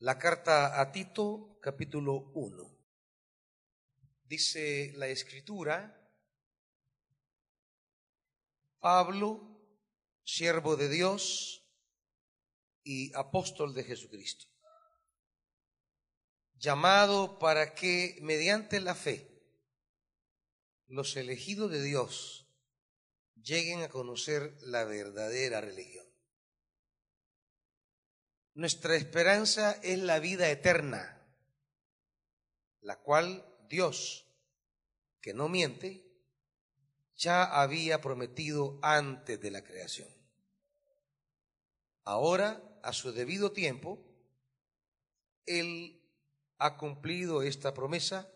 La carta a Tito, capítulo 1. Dice la escritura, Pablo, siervo de Dios y apóstol de Jesucristo, llamado para que mediante la fe los elegidos de Dios lleguen a conocer la verdadera religión. Nuestra esperanza es la vida eterna, la cual Dios, que no miente, ya había prometido antes de la creación. Ahora, a su debido tiempo, Él ha cumplido esta promesa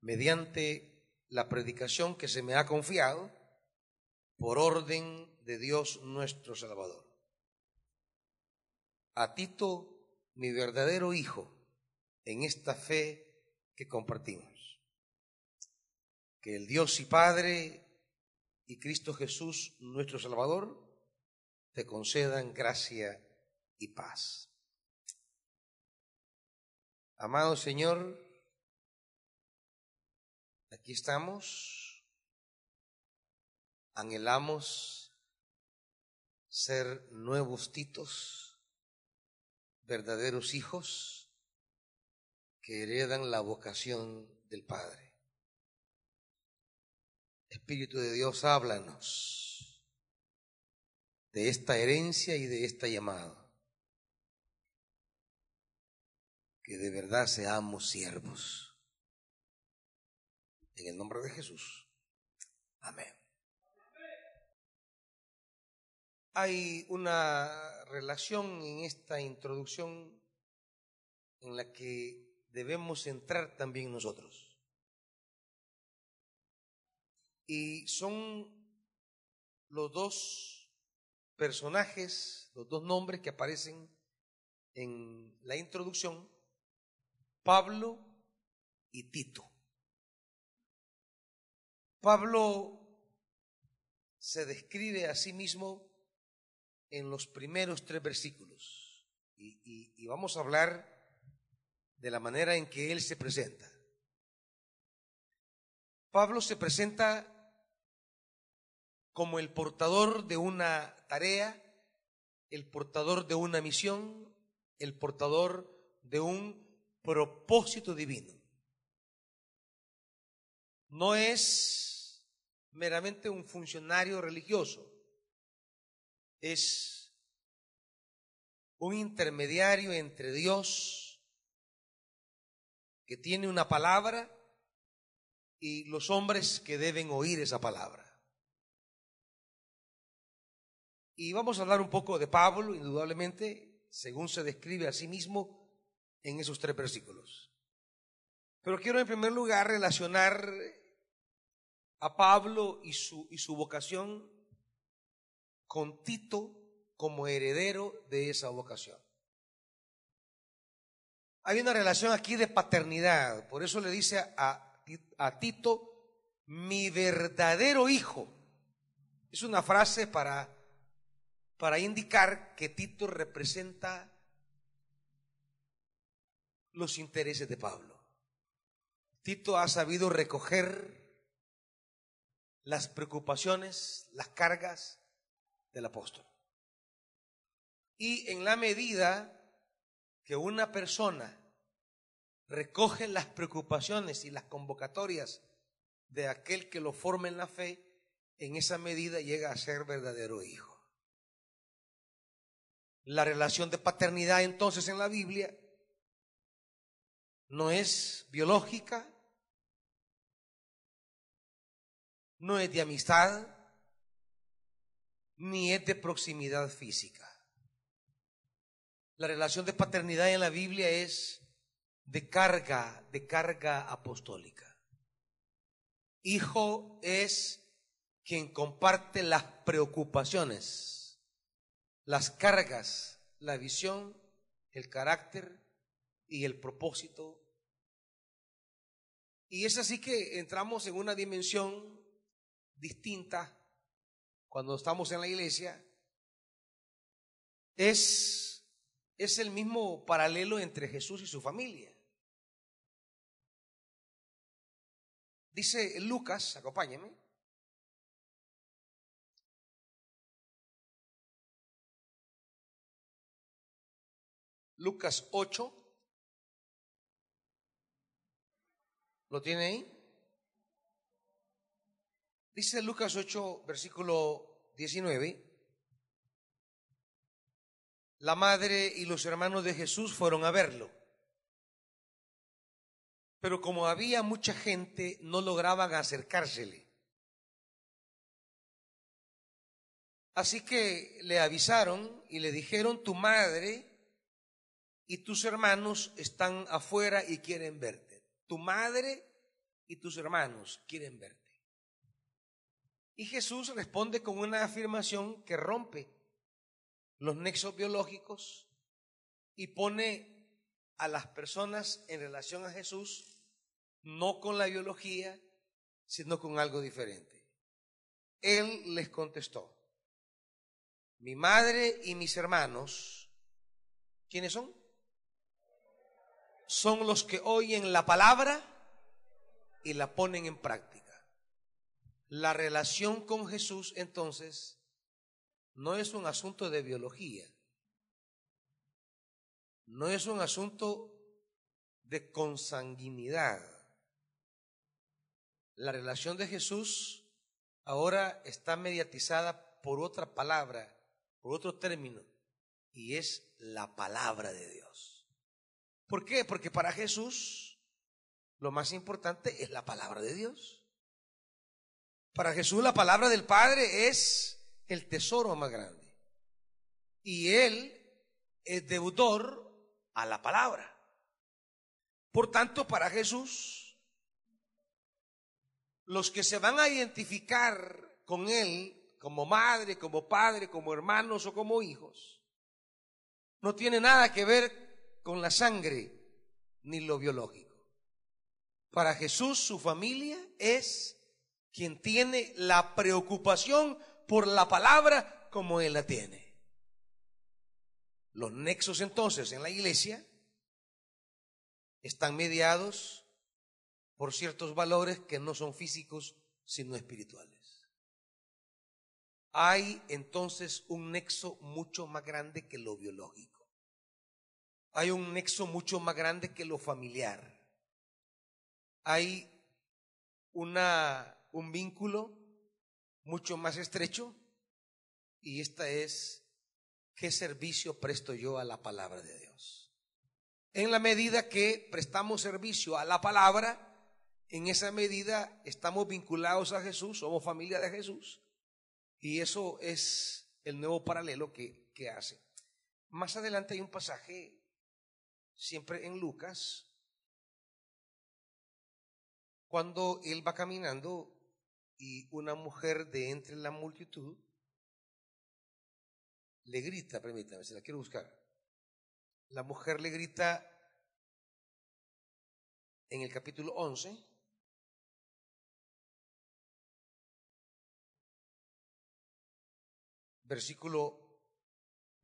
mediante la predicación que se me ha confiado por orden de Dios nuestro Salvador. A Tito, mi verdadero hijo, en esta fe que compartimos. Que el Dios y Padre y Cristo Jesús, nuestro Salvador, te concedan gracia y paz. Amado Señor, Aquí estamos, anhelamos ser nuevos titos, verdaderos hijos que heredan la vocación del Padre. Espíritu de Dios, háblanos de esta herencia y de esta llamada. Que de verdad seamos siervos en el nombre de Jesús. Amén. Hay una relación en esta introducción en la que debemos entrar también nosotros. Y son los dos personajes, los dos nombres que aparecen en la introducción, Pablo y Tito. Pablo se describe a sí mismo en los primeros tres versículos y, vamos a hablar de la manera en que él se presenta. Pablo se presenta como el portador de una tarea, el portador de una misión, el portador de un propósito divino. No es meramente un funcionario religioso, es un intermediario entre Dios que tiene una palabra y los hombres que deben oír esa palabra. Y vamos a hablar un poco de Pablo, indudablemente, según se describe a sí mismo en esos tres versículos. Pero quiero en primer lugar relacionar a Pablo y su, y su vocación con Tito como heredero de esa vocación. Hay una relación aquí de paternidad, por eso le dice a, a Tito, mi verdadero hijo. Es una frase para, para indicar que Tito representa los intereses de Pablo. Tito ha sabido recoger las preocupaciones, las cargas del apóstol. Y en la medida que una persona recoge las preocupaciones y las convocatorias de aquel que lo forma en la fe, en esa medida llega a ser verdadero hijo. La relación de paternidad entonces en la Biblia no es biológica, no es de amistad, ni es de proximidad física. La relación de paternidad en la Biblia es de carga, de carga apostólica. Hijo es quien comparte las preocupaciones, las cargas, la visión, el carácter y el propósito. Y es así que entramos en una dimensión distinta cuando estamos en la iglesia es es el mismo paralelo entre Jesús y su familia. Dice Lucas, acompáñeme. Lucas 8. ¿Lo tiene ahí? Dice Lucas 8, versículo 19. La madre y los hermanos de Jesús fueron a verlo. Pero como había mucha gente, no lograban acercársele. Así que le avisaron y le dijeron, tu madre y tus hermanos están afuera y quieren verte. Tu madre y tus hermanos quieren verte. Y Jesús responde con una afirmación que rompe los nexos biológicos y pone a las personas en relación a Jesús no con la biología, sino con algo diferente. Él les contestó, mi madre y mis hermanos, ¿quiénes son? Son los que oyen la palabra y la ponen en práctica. La relación con Jesús entonces no es un asunto de biología, no es un asunto de consanguinidad. La relación de Jesús ahora está mediatizada por otra palabra, por otro término, y es la palabra de Dios. ¿Por qué? Porque para Jesús lo más importante es la palabra de Dios. Para Jesús la palabra del Padre es el tesoro más grande. Y Él es deudor a la palabra. Por tanto, para Jesús, los que se van a identificar con Él como madre, como padre, como hermanos o como hijos, no tiene nada que ver con la sangre ni lo biológico. Para Jesús su familia es quien tiene la preocupación por la palabra como Él la tiene. Los nexos entonces en la iglesia están mediados por ciertos valores que no son físicos, sino espirituales. Hay entonces un nexo mucho más grande que lo biológico. Hay un nexo mucho más grande que lo familiar. Hay una, un vínculo mucho más estrecho y esta es qué servicio presto yo a la palabra de Dios. En la medida que prestamos servicio a la palabra, en esa medida estamos vinculados a Jesús, somos familia de Jesús y eso es el nuevo paralelo que, que hace. Más adelante hay un pasaje, siempre en Lucas, cuando él va caminando y una mujer de entre la multitud le grita, permítame, se la quiero buscar. La mujer le grita en el capítulo 11, versículo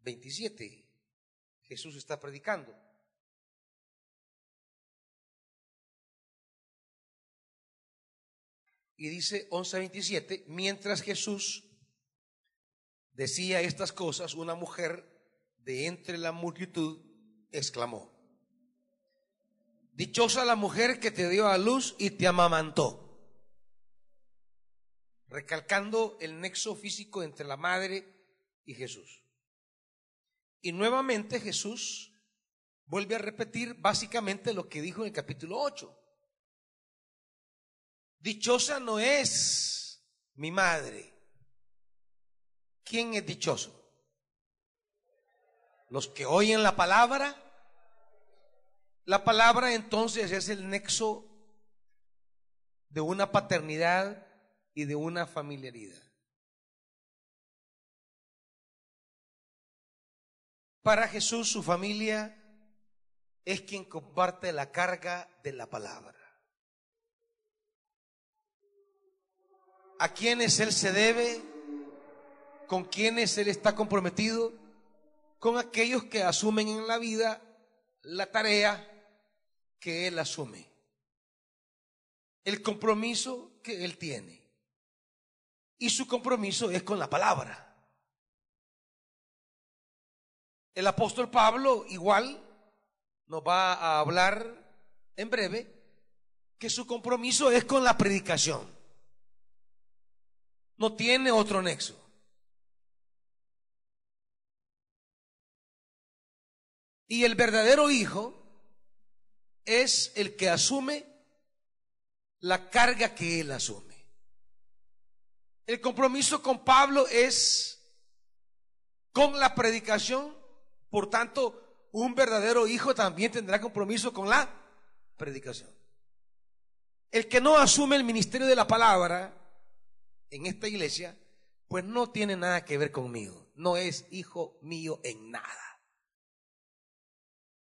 27. Jesús está predicando. Y dice 11:27, mientras Jesús decía estas cosas, una mujer de entre la multitud exclamó, Dichosa la mujer que te dio a luz y te amamantó. Recalcando el nexo físico entre la madre y Jesús. Y nuevamente Jesús vuelve a repetir básicamente lo que dijo en el capítulo 8. Dichosa no es mi madre. ¿Quién es dichoso? Los que oyen la palabra. La palabra entonces es el nexo de una paternidad y de una familiaridad. Para Jesús su familia es quien comparte la carga de la palabra. A quienes Él se debe, con quienes Él está comprometido, con aquellos que asumen en la vida la tarea que él asume, el compromiso que él tiene. Y su compromiso es con la palabra. El apóstol Pablo igual nos va a hablar en breve que su compromiso es con la predicación. No tiene otro nexo. Y el verdadero hijo es el que asume la carga que él asume. El compromiso con Pablo es con la predicación, por tanto, un verdadero hijo también tendrá compromiso con la predicación. El que no asume el ministerio de la palabra en esta iglesia, pues no tiene nada que ver conmigo, no es hijo mío en nada.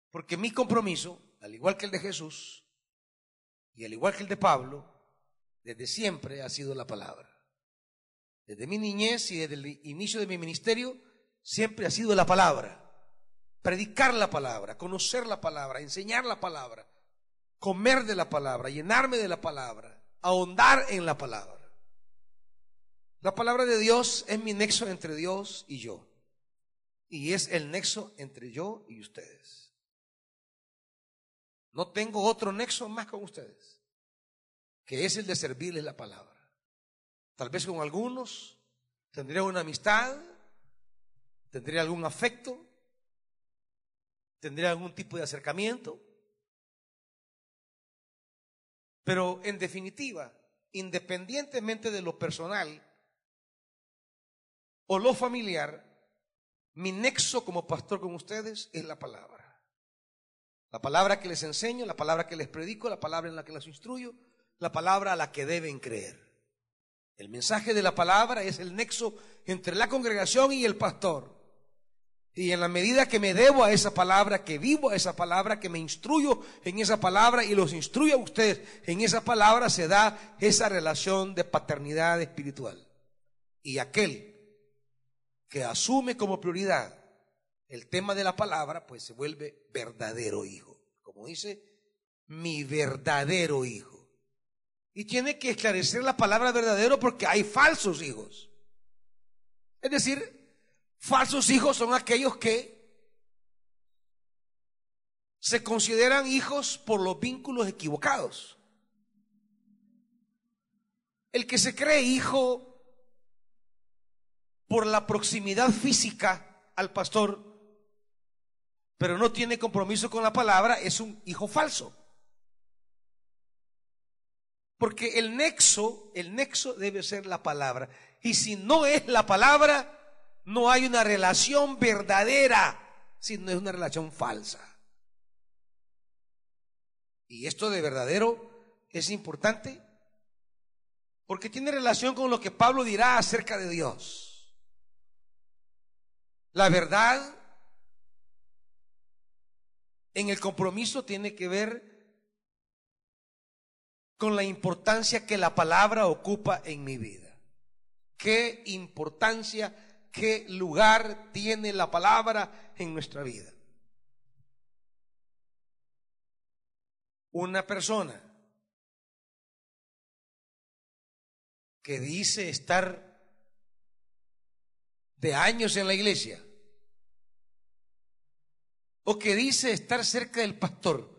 Porque mi compromiso, al igual que el de Jesús y al igual que el de Pablo, desde siempre ha sido la palabra. Desde mi niñez y desde el inicio de mi ministerio, siempre ha sido la palabra. Predicar la palabra, conocer la palabra, enseñar la palabra, comer de la palabra, llenarme de la palabra, ahondar en la palabra. La palabra de Dios es mi nexo entre Dios y yo. Y es el nexo entre yo y ustedes. No tengo otro nexo más con ustedes, que es el de servirles la palabra. Tal vez con algunos tendría una amistad, tendría algún afecto, tendría algún tipo de acercamiento. Pero en definitiva, independientemente de lo personal o lo familiar, mi nexo como pastor con ustedes es la palabra. La palabra que les enseño, la palabra que les predico, la palabra en la que les instruyo, la palabra a la que deben creer. El mensaje de la palabra es el nexo entre la congregación y el pastor. Y en la medida que me debo a esa palabra, que vivo a esa palabra, que me instruyo en esa palabra y los instruyo a ustedes en esa palabra, se da esa relación de paternidad espiritual. Y aquel que asume como prioridad el tema de la palabra, pues se vuelve verdadero hijo. Como dice, mi verdadero hijo. Y tiene que esclarecer la palabra verdadero porque hay falsos hijos. Es decir, falsos hijos son aquellos que se consideran hijos por los vínculos equivocados. El que se cree hijo por la proximidad física al pastor pero no tiene compromiso con la palabra, es un hijo falso. Porque el nexo, el nexo debe ser la palabra. Y si no es la palabra, no hay una relación verdadera, sino es una relación falsa. Y esto de verdadero es importante porque tiene relación con lo que Pablo dirá acerca de Dios. La verdad en el compromiso tiene que ver con la importancia que la palabra ocupa en mi vida. ¿Qué importancia, qué lugar tiene la palabra en nuestra vida? Una persona que dice estar de años en la iglesia, o que dice estar cerca del pastor,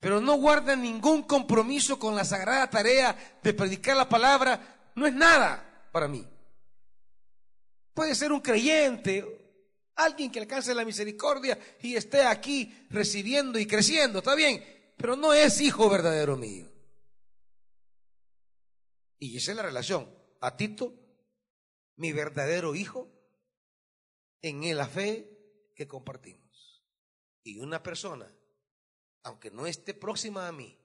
pero no guarda ningún compromiso con la sagrada tarea de predicar la palabra, no es nada para mí. Puede ser un creyente, alguien que alcance la misericordia y esté aquí recibiendo y creciendo, está bien, pero no es hijo verdadero mío. Y esa es la relación. A Tito, mi verdadero hijo, en la fe que compartimos. Y una persona, aunque no esté próxima a mí,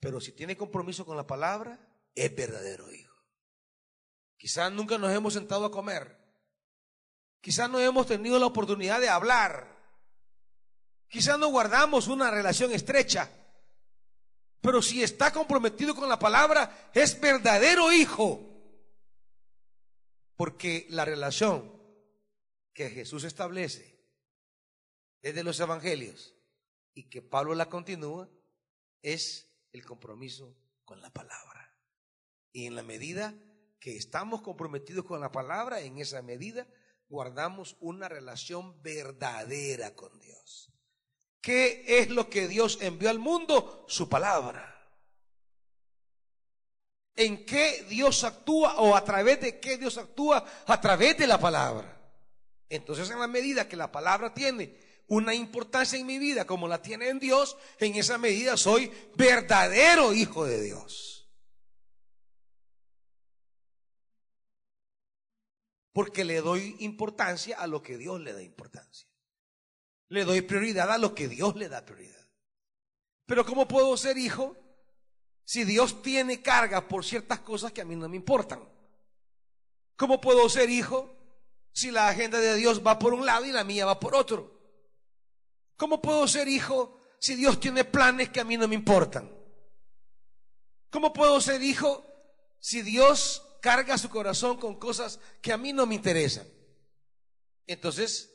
pero si tiene compromiso con la palabra, es verdadero hijo. Quizás nunca nos hemos sentado a comer. Quizás no hemos tenido la oportunidad de hablar. Quizás no guardamos una relación estrecha. Pero si está comprometido con la palabra, es verdadero hijo. Porque la relación que Jesús establece desde los evangelios y que Pablo la continúa es el compromiso con la palabra. Y en la medida que estamos comprometidos con la palabra, en esa medida guardamos una relación verdadera con Dios. ¿Qué es lo que Dios envió al mundo? Su palabra. ¿En qué Dios actúa o a través de qué Dios actúa? A través de la palabra. Entonces, en la medida que la palabra tiene una importancia en mi vida como la tiene en Dios, en esa medida soy verdadero hijo de Dios. Porque le doy importancia a lo que Dios le da importancia. Le doy prioridad a lo que Dios le da prioridad. Pero ¿cómo puedo ser hijo si Dios tiene carga por ciertas cosas que a mí no me importan? ¿Cómo puedo ser hijo si la agenda de Dios va por un lado y la mía va por otro? ¿Cómo puedo ser hijo si Dios tiene planes que a mí no me importan? ¿Cómo puedo ser hijo si Dios carga su corazón con cosas que a mí no me interesan? Entonces,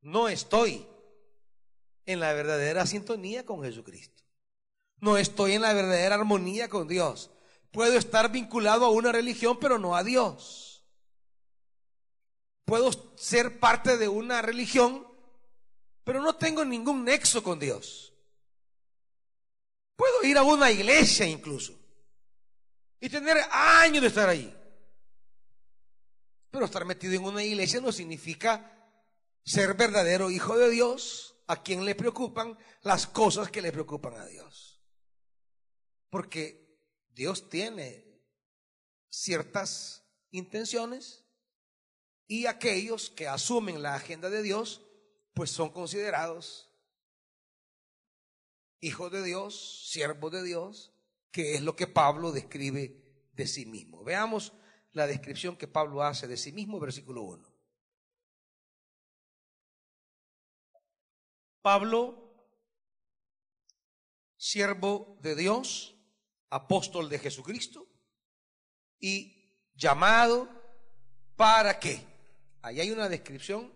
no estoy en la verdadera sintonía con Jesucristo. No estoy en la verdadera armonía con Dios. Puedo estar vinculado a una religión, pero no a Dios. Puedo ser parte de una religión, pero no tengo ningún nexo con Dios. Puedo ir a una iglesia incluso y tener años de estar ahí. Pero estar metido en una iglesia no significa ser verdadero hijo de Dios a quien le preocupan las cosas que le preocupan a Dios. Porque Dios tiene ciertas intenciones y aquellos que asumen la agenda de Dios pues son considerados hijos de Dios, siervos de Dios, que es lo que Pablo describe de sí mismo. Veamos la descripción que Pablo hace de sí mismo, versículo 1. Pablo, siervo de Dios, apóstol de Jesucristo y llamado para qué. Ahí hay una descripción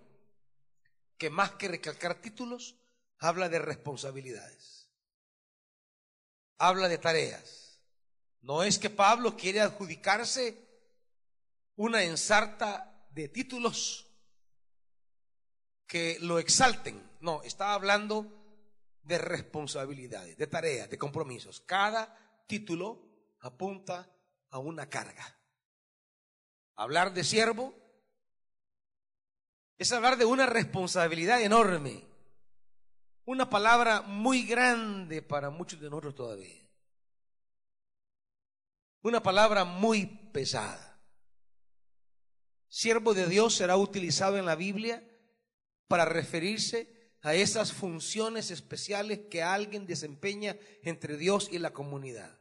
que más que recalcar títulos, habla de responsabilidades. Habla de tareas. No es que Pablo quiere adjudicarse una ensarta de títulos que lo exalten. No, está hablando de responsabilidades, de tareas, de compromisos. Cada título apunta a una carga. Hablar de siervo es hablar de una responsabilidad enorme, una palabra muy grande para muchos de nosotros todavía, una palabra muy pesada. Siervo de Dios será utilizado en la Biblia para referirse a esas funciones especiales que alguien desempeña entre Dios y la comunidad.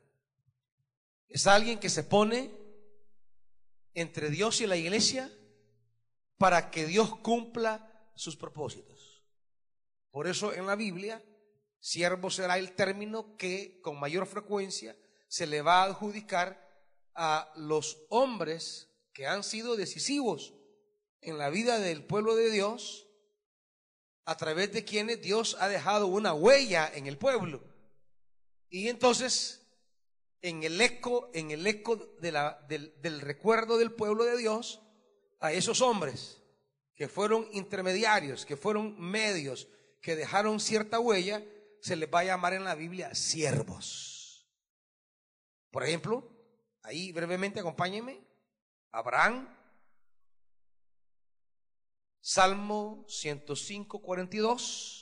Es alguien que se pone entre Dios y la iglesia para que Dios cumpla sus propósitos. Por eso en la Biblia, siervo será el término que con mayor frecuencia se le va a adjudicar a los hombres que han sido decisivos en la vida del pueblo de Dios, a través de quienes Dios ha dejado una huella en el pueblo. Y entonces, en el eco, en el eco de la, del, del recuerdo del pueblo de Dios, a esos hombres que fueron intermediarios, que fueron medios, que dejaron cierta huella, se les va a llamar en la Biblia siervos. Por ejemplo, ahí brevemente acompáñenme, Abraham, Salmo 105, 42.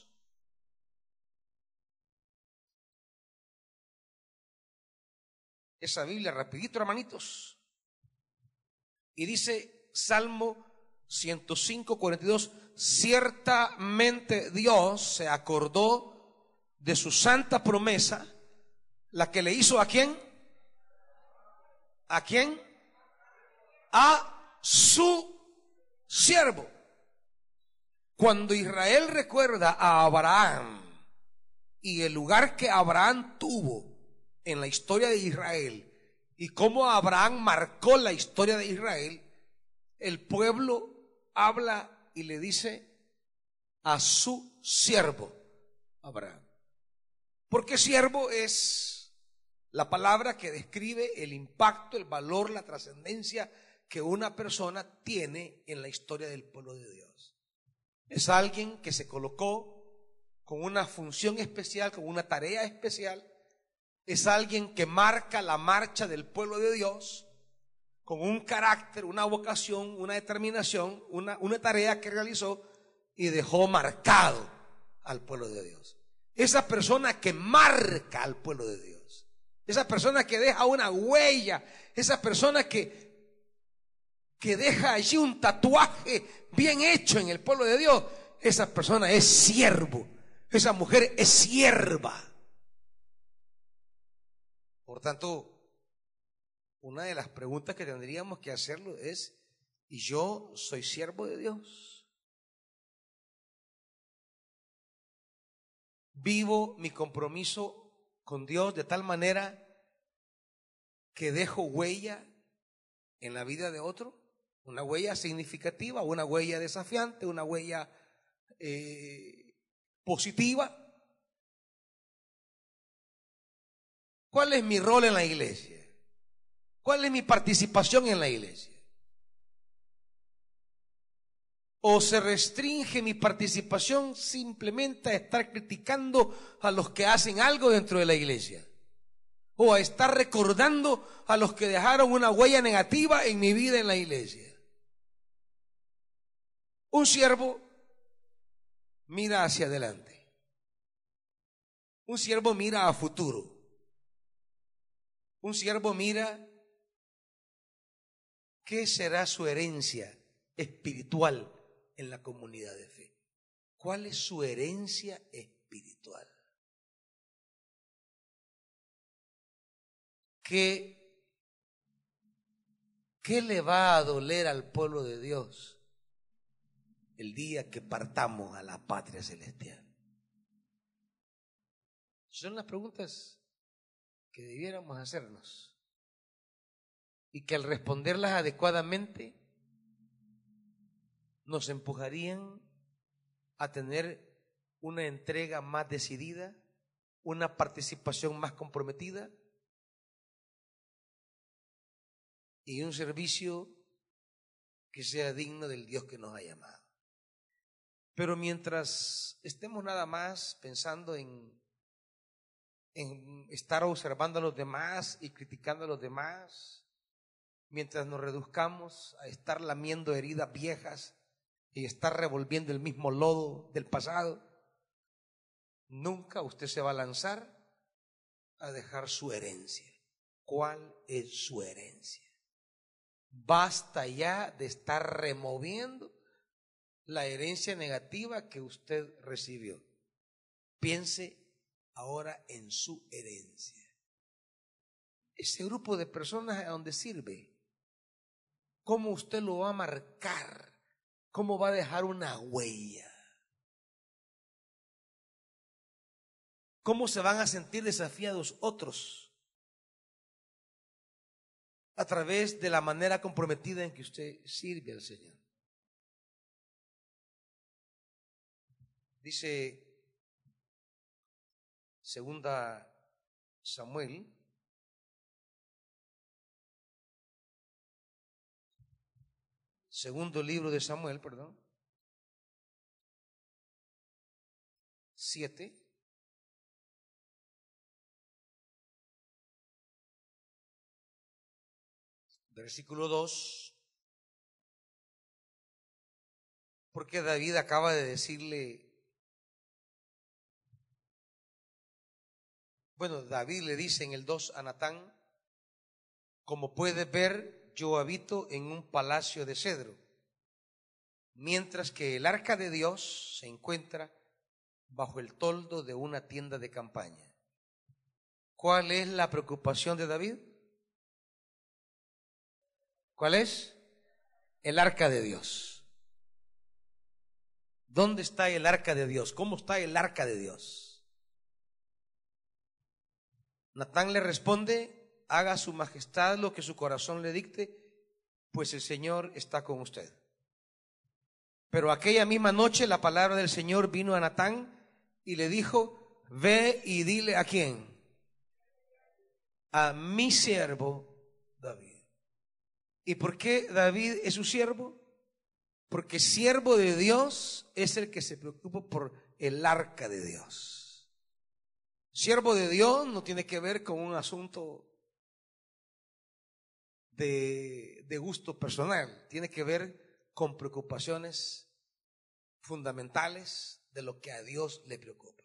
Esa Biblia rapidito, hermanitos. Y dice Salmo 105, 42, ciertamente Dios se acordó de su santa promesa, la que le hizo a quién? ¿A quién? A su siervo. Cuando Israel recuerda a Abraham y el lugar que Abraham tuvo en la historia de Israel y cómo Abraham marcó la historia de Israel, el pueblo habla y le dice a su siervo Abraham. Porque siervo es la palabra que describe el impacto, el valor, la trascendencia que una persona tiene en la historia del pueblo de Dios. Es alguien que se colocó con una función especial, con una tarea especial. Es alguien que marca la marcha del pueblo de Dios con un carácter, una vocación, una determinación, una, tarea que realizó y dejó marcado al pueblo de Dios. Esa persona que marca al pueblo de Dios. Esa persona que deja una huella. Esa persona que, que deja allí un tatuaje bien hecho en el pueblo de Dios. Esa persona es siervo. Esa mujer es sierva. Por tanto, una de las preguntas que tendríamos que hacerlo es, ¿y yo soy siervo de Dios? Vivo mi compromiso con Dios de tal manera que dejo huella en la vida de otro, una huella significativa, una huella desafiante, una huella eh, positiva. ¿Cuál es mi rol en la iglesia? ¿Cuál es mi participación en la iglesia? ¿O se restringe mi participación simplemente a estar criticando a los que hacen algo dentro de la iglesia? ¿O a estar recordando a los que dejaron una huella negativa en mi vida en la iglesia? Un siervo mira hacia adelante. Un siervo mira a futuro. Un siervo mira ¿Qué será su herencia espiritual en la comunidad de fe? ¿Cuál es su herencia espiritual? ¿Qué, ¿Qué le va a doler al pueblo de Dios el día que partamos a la patria celestial? Son las preguntas que debiéramos hacernos y que al responderlas adecuadamente nos empujarían a tener una entrega más decidida, una participación más comprometida y un servicio que sea digno del Dios que nos ha llamado. Pero mientras estemos nada más pensando en, en estar observando a los demás y criticando a los demás, mientras nos reduzcamos a estar lamiendo heridas viejas y estar revolviendo el mismo lodo del pasado, nunca usted se va a lanzar a dejar su herencia. ¿Cuál es su herencia? Basta ya de estar removiendo la herencia negativa que usted recibió. Piense ahora en su herencia. Ese grupo de personas a donde sirve cómo usted lo va a marcar, cómo va a dejar una huella. ¿Cómo se van a sentir desafiados otros? A través de la manera comprometida en que usted sirve al Señor. Dice segunda Samuel Segundo libro de Samuel, perdón. Siete. Versículo 2. Porque David acaba de decirle, bueno, David le dice en el 2 a Natán, como puede ver, yo habito en un palacio de cedro, mientras que el arca de Dios se encuentra bajo el toldo de una tienda de campaña. ¿Cuál es la preocupación de David? ¿Cuál es? El arca de Dios. ¿Dónde está el arca de Dios? ¿Cómo está el arca de Dios? Natán le responde, haga su majestad lo que su corazón le dicte, pues el Señor está con usted. Pero aquella misma noche la palabra del Señor vino a Natán y le dijo, ve y dile a quién, a mi siervo David. ¿Y por qué David es su siervo? Porque siervo de Dios es el que se preocupa por el arca de Dios. Siervo de Dios no tiene que ver con un asunto de, de gusto personal, tiene que ver con preocupaciones fundamentales de lo que a Dios le preocupa.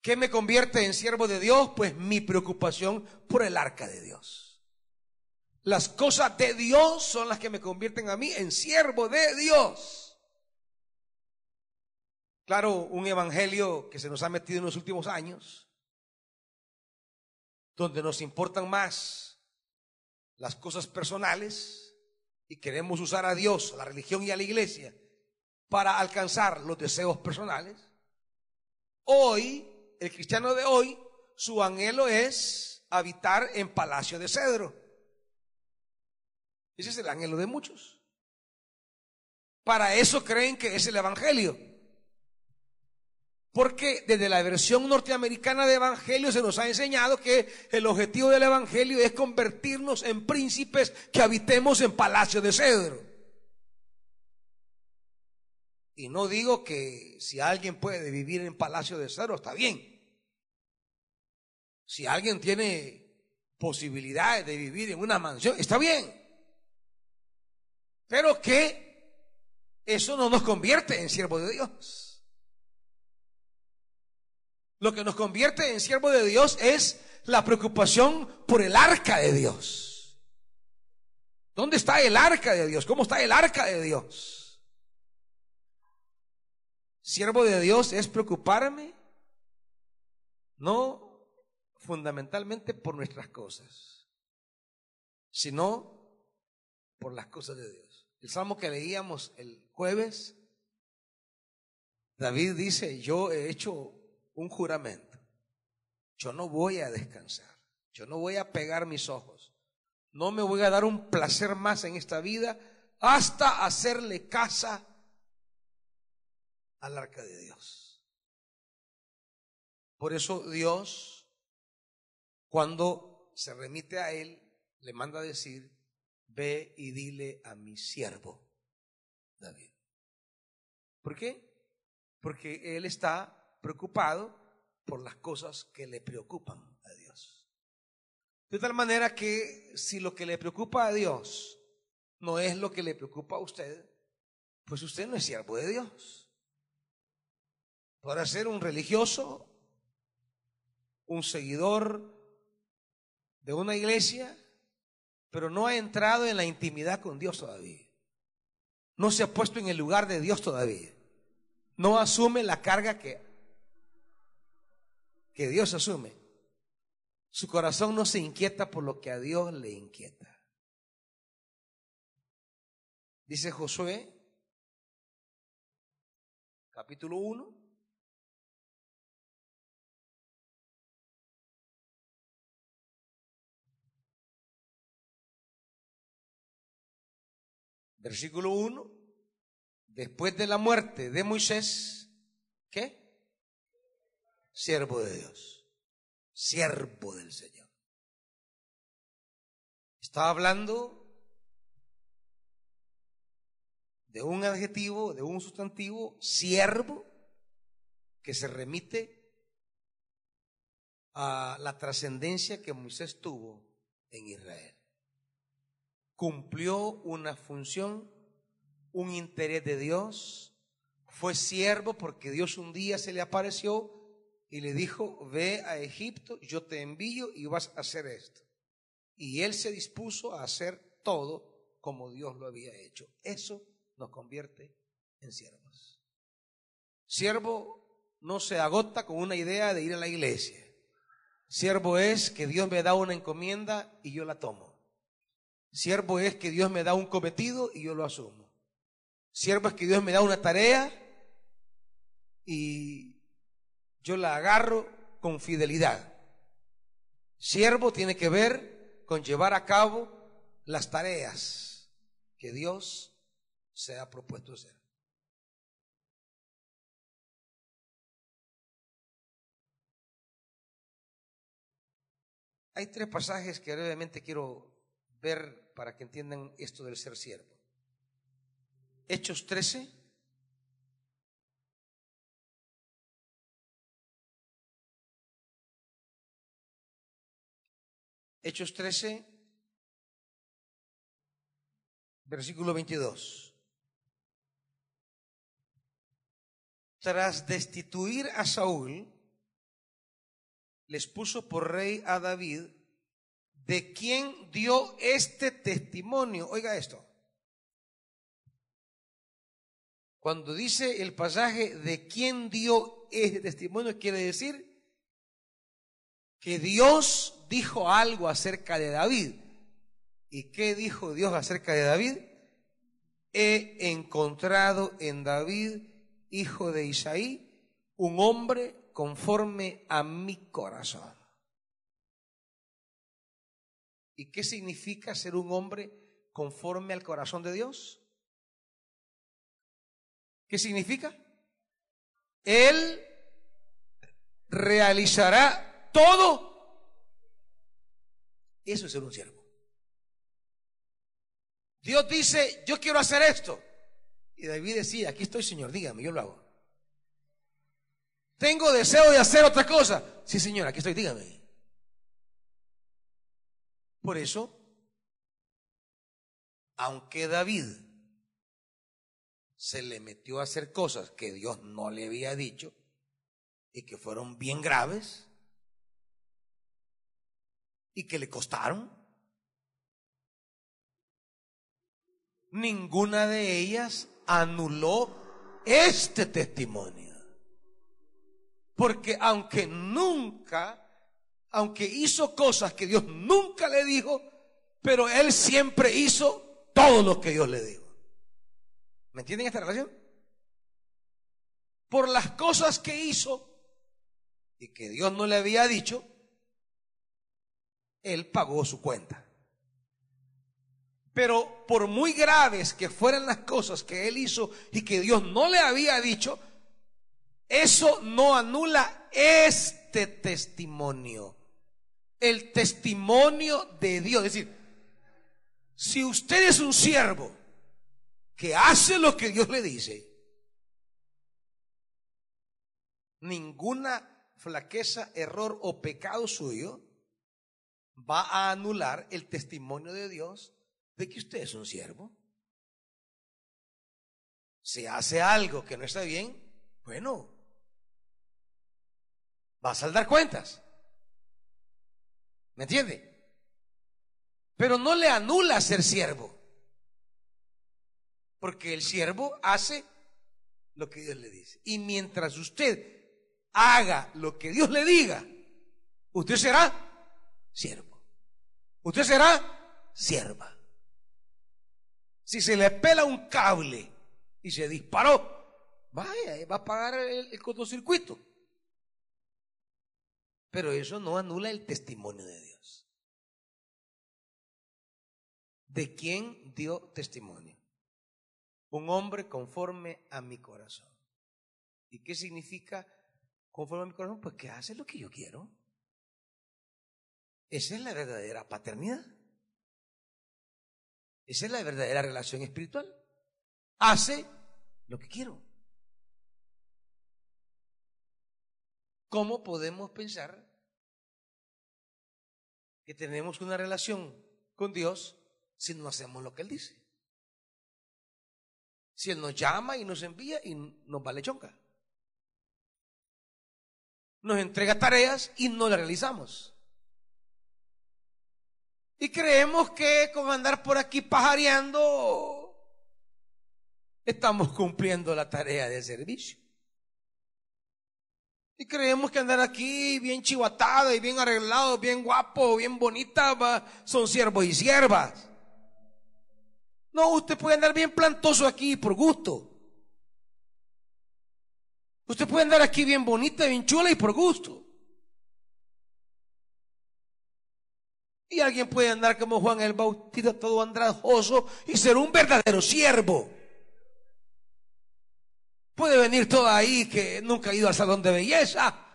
¿Qué me convierte en siervo de Dios? Pues mi preocupación por el arca de Dios. Las cosas de Dios son las que me convierten a mí en siervo de Dios. Claro, un evangelio que se nos ha metido en los últimos años, donde nos importan más las cosas personales y queremos usar a Dios, a la religión y a la iglesia para alcanzar los deseos personales. Hoy, el cristiano de hoy, su anhelo es habitar en palacio de cedro. Ese es el anhelo de muchos. Para eso creen que es el Evangelio. Porque desde la versión norteamericana de Evangelio se nos ha enseñado que el objetivo del Evangelio es convertirnos en príncipes que habitemos en palacio de cedro. Y no digo que si alguien puede vivir en palacio de cedro, está bien. Si alguien tiene posibilidades de vivir en una mansión, está bien. Pero que eso no nos convierte en siervos de Dios. Lo que nos convierte en siervo de Dios es la preocupación por el arca de Dios. ¿Dónde está el arca de Dios? ¿Cómo está el arca de Dios? Siervo de Dios es preocuparme, no fundamentalmente por nuestras cosas, sino por las cosas de Dios. El salmo que leíamos el jueves, David dice, yo he hecho un juramento. Yo no voy a descansar. Yo no voy a pegar mis ojos. No me voy a dar un placer más en esta vida hasta hacerle casa al arca de Dios. Por eso Dios, cuando se remite a Él, le manda decir, ve y dile a mi siervo David. ¿Por qué? Porque Él está preocupado por las cosas que le preocupan a Dios. De tal manera que si lo que le preocupa a Dios no es lo que le preocupa a usted, pues usted no es siervo de Dios. Podrá ser un religioso, un seguidor de una iglesia, pero no ha entrado en la intimidad con Dios todavía. No se ha puesto en el lugar de Dios todavía. No asume la carga que que Dios asume, su corazón no se inquieta por lo que a Dios le inquieta. Dice Josué, capítulo 1. Versículo 1. Después de la muerte de Moisés, ¿qué? Siervo de Dios, siervo del Señor. Está hablando de un adjetivo, de un sustantivo, siervo, que se remite a la trascendencia que Moisés tuvo en Israel. Cumplió una función, un interés de Dios, fue siervo porque Dios un día se le apareció y le dijo, ve a Egipto, yo te envío y vas a hacer esto. Y él se dispuso a hacer todo como Dios lo había hecho. Eso nos convierte en siervos. Siervo no se agota con una idea de ir a la iglesia. Siervo es que Dios me da una encomienda y yo la tomo. Siervo es que Dios me da un cometido y yo lo asumo. Siervo es que Dios me da una tarea y yo la agarro con fidelidad. Siervo tiene que ver con llevar a cabo las tareas que Dios se ha propuesto ser. Hay tres pasajes que brevemente quiero ver para que entiendan esto del ser siervo. Hechos 13. Hechos 13, versículo 22. Tras destituir a Saúl, les puso por rey a David, de quien dio este testimonio. Oiga esto. Cuando dice el pasaje de quien dio este testimonio, quiere decir que Dios dijo algo acerca de David. ¿Y qué dijo Dios acerca de David? He encontrado en David, hijo de Isaí, un hombre conforme a mi corazón. ¿Y qué significa ser un hombre conforme al corazón de Dios? ¿Qué significa? Él realizará todo. Eso es ser un siervo. Dios dice, yo quiero hacer esto. Y David decía, aquí estoy, Señor, dígame, yo lo hago. Tengo deseo de hacer otra cosa. Sí, señor, aquí estoy, dígame. Por eso, aunque David se le metió a hacer cosas que Dios no le había dicho y que fueron bien graves y que le costaron, ninguna de ellas anuló este testimonio. Porque aunque nunca, aunque hizo cosas que Dios nunca le dijo, pero él siempre hizo todo lo que Dios le dijo. ¿Me entienden esta relación? Por las cosas que hizo y que Dios no le había dicho, él pagó su cuenta. Pero por muy graves que fueran las cosas que él hizo y que Dios no le había dicho, eso no anula este testimonio. El testimonio de Dios. Es decir, si usted es un siervo que hace lo que Dios le dice, ninguna flaqueza, error o pecado suyo va a anular el testimonio de Dios de que usted es un siervo. Si hace algo que no está bien, bueno, va a saldar cuentas. ¿Me entiende? Pero no le anula ser siervo. Porque el siervo hace lo que Dios le dice. Y mientras usted haga lo que Dios le diga, usted será siervo. Usted será sierva. Si se le pela un cable y se disparó, vaya, va a pagar el, el cortocircuito. Pero eso no anula el testimonio de Dios. ¿De quién dio testimonio? Un hombre conforme a mi corazón. ¿Y qué significa conforme a mi corazón? Pues que hace lo que yo quiero. Esa es la verdadera paternidad. Esa es la verdadera relación espiritual. Hace lo que quiero. ¿Cómo podemos pensar que tenemos una relación con Dios si no hacemos lo que Él dice? Si Él nos llama y nos envía y nos vale chonca. Nos entrega tareas y no las realizamos. Y creemos que con andar por aquí pajareando estamos cumpliendo la tarea de servicio. Y creemos que andar aquí bien chivatado y bien arreglado, bien guapo, bien bonita, son siervos y siervas. No, usted puede andar bien plantoso aquí por gusto. Usted puede andar aquí bien bonita, bien chula y por gusto. Y alguien puede andar como Juan el Bautista, todo andrajoso y ser un verdadero siervo. Puede venir toda ahí que nunca ha ido al salón de belleza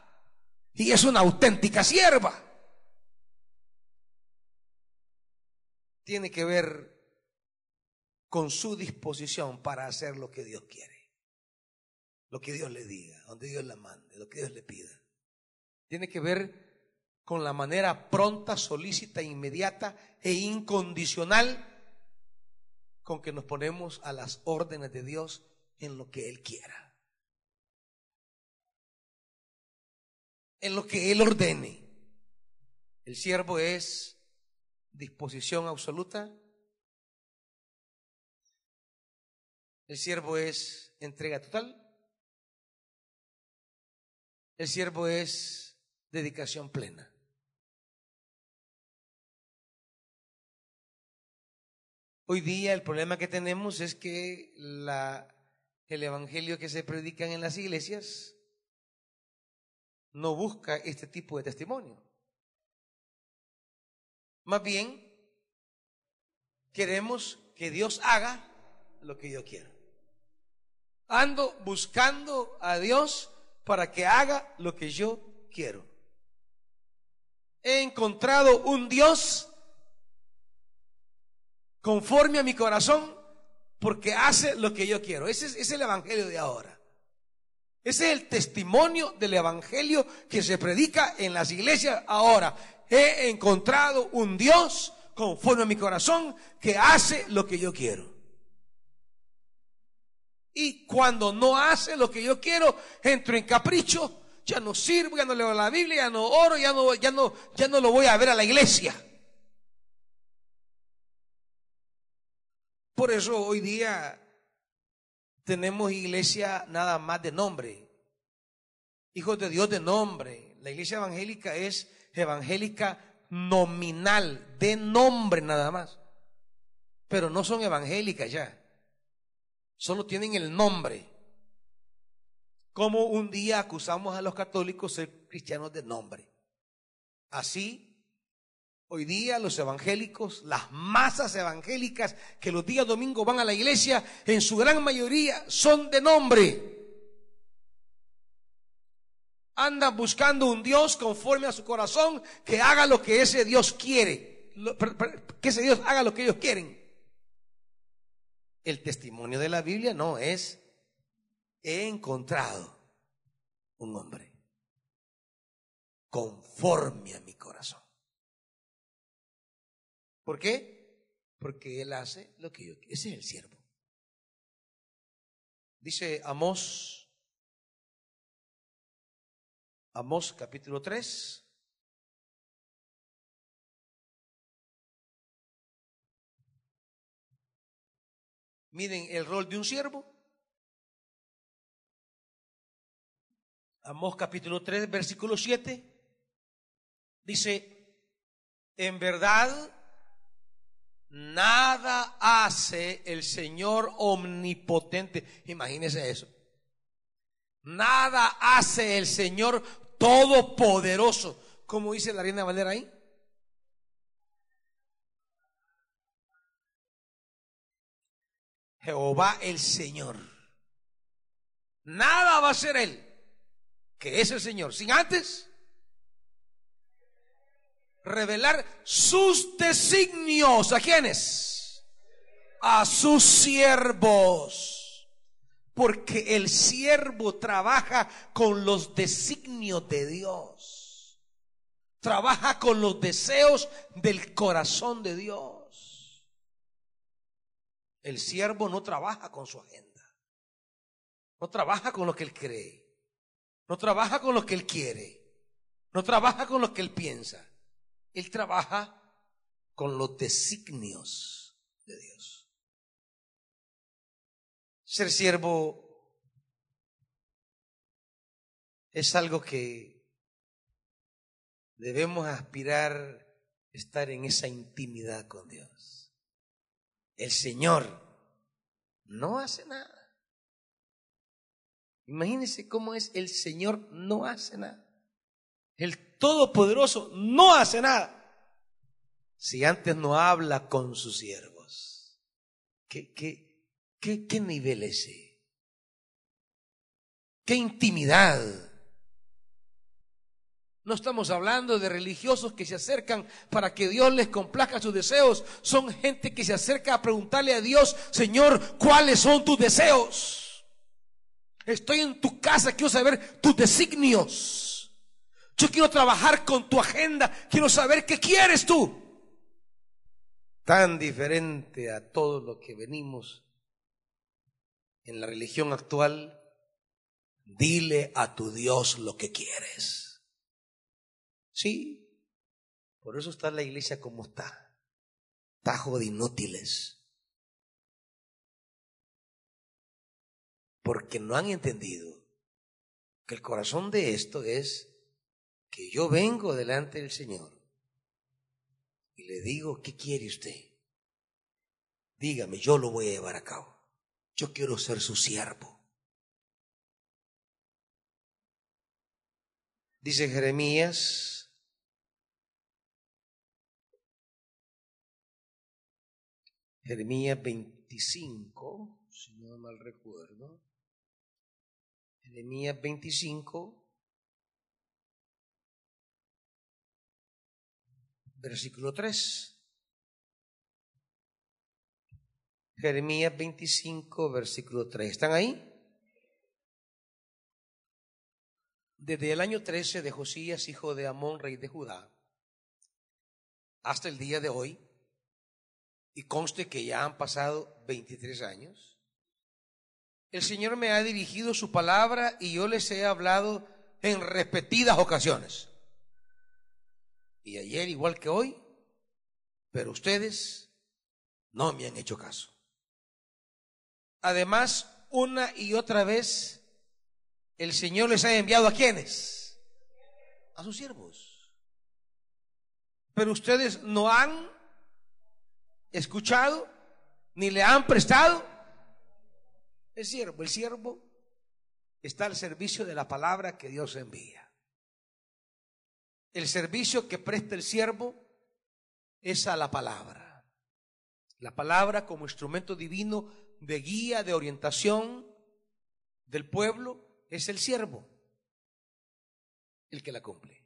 y es una auténtica sierva. Tiene que ver con su disposición para hacer lo que Dios quiere, lo que Dios le diga, donde Dios la mande, lo que Dios le pida. Tiene que ver con la manera pronta, solícita, inmediata e incondicional con que nos ponemos a las órdenes de Dios en lo que Él quiera. En lo que Él ordene. El siervo es disposición absoluta. El siervo es entrega total. El siervo es dedicación plena. Hoy día el problema que tenemos es que la, el evangelio que se predican en las iglesias no busca este tipo de testimonio. Más bien, queremos que Dios haga lo que yo quiero. Ando buscando a Dios para que haga lo que yo quiero. He encontrado un Dios conforme a mi corazón porque hace lo que yo quiero. Ese es, el Evangelio de ahora. Ese es el testimonio del Evangelio que se predica en las iglesias ahora. He encontrado un Dios conforme a mi corazón que hace lo que yo quiero. Y cuando no hace lo que yo quiero, entro en capricho, ya no sirvo, ya no leo la Biblia, ya no oro, ya no, ya no, ya no lo voy a ver a la iglesia. Por eso hoy día tenemos iglesia nada más de nombre. Hijos de Dios de nombre. La iglesia evangélica es evangélica nominal, de nombre nada más. Pero no son evangélicas ya. Solo tienen el nombre. Como un día acusamos a los católicos ser cristianos de nombre. Así Hoy día los evangélicos, las masas evangélicas que los días domingos van a la iglesia, en su gran mayoría son de nombre. Andan buscando un Dios conforme a su corazón que haga lo que ese Dios quiere. Que ese Dios haga lo que ellos quieren. El testimonio de la Biblia no es, he encontrado un hombre conforme a mi corazón. ¿Por qué? Porque Él hace lo que yo quiero. Ese es el siervo. Dice Amós, Amós capítulo 3. Miren el rol de un siervo. Amós capítulo 3, versículo 7. Dice, en verdad Nada hace el Señor omnipotente. Imagínese eso. Nada hace el Señor todopoderoso. Como dice la reina Valera ahí. Jehová el Señor. Nada va a ser Él, que es el Señor, sin antes revelar sus designios. ¿A quiénes? A sus siervos. Porque el siervo trabaja con los designios de Dios. Trabaja con los deseos del corazón de Dios. El siervo no trabaja con su agenda. No trabaja con lo que él cree. No trabaja con lo que él quiere. No trabaja con lo que él piensa. Él trabaja con los designios de Dios. Ser siervo es algo que debemos aspirar estar en esa intimidad con Dios. El Señor no hace nada. Imagínense cómo es el Señor no hace nada. El Todopoderoso no hace nada si antes no habla con sus siervos. ¿Qué, qué, qué, qué nivel es ese? qué intimidad. No estamos hablando de religiosos que se acercan para que Dios les complazca sus deseos. Son gente que se acerca a preguntarle a Dios, Señor, ¿cuáles son tus deseos? Estoy en tu casa, quiero saber tus designios. Yo quiero trabajar con tu agenda, quiero saber qué quieres tú. Tan diferente a todo lo que venimos en la religión actual. Dile a tu Dios lo que quieres. Sí, por eso está la iglesia como está. Tajo de inútiles. Porque no han entendido que el corazón de esto es que yo vengo delante del Señor y le digo, ¿qué quiere usted? Dígame, yo lo voy a llevar a cabo. Yo quiero ser su siervo. Dice Jeremías Jeremías 25, si no mal recuerdo. Jeremías 25, versículo 3. Jeremías 25, versículo 3. ¿Están ahí? Desde el año 13 de Josías, hijo de Amón, rey de Judá, hasta el día de hoy, y conste que ya han pasado 23 años, el Señor me ha dirigido su palabra y yo les he hablado en repetidas ocasiones. Y ayer igual que hoy, pero ustedes no me han hecho caso. Además, una y otra vez, el Señor les ha enviado a quienes? A sus siervos. Pero ustedes no han escuchado, ni le han prestado. El siervo, el siervo está al servicio de la palabra que Dios envía. El servicio que presta el siervo es a la palabra. La palabra como instrumento divino de guía, de orientación del pueblo, es el siervo el que la cumple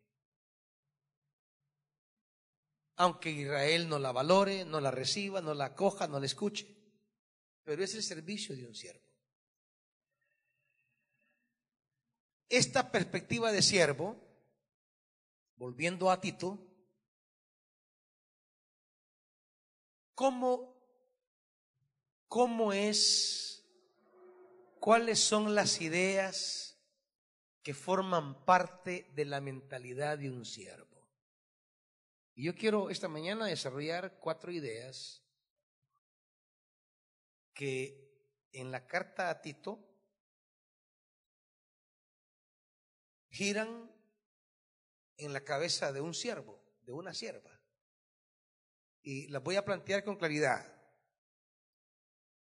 aunque Israel no la valore, no la reciba, no la acoja, no la escuche. Pero es el servicio de un siervo. Esta perspectiva de siervo, volviendo a Tito, ¿cómo, cómo es, cuáles son las ideas que forman parte de la mentalidad de un siervo? Y yo quiero esta mañana desarrollar cuatro ideas que en la carta a Tito giran en la cabeza de un siervo, de una sierva. Y las voy a plantear con claridad.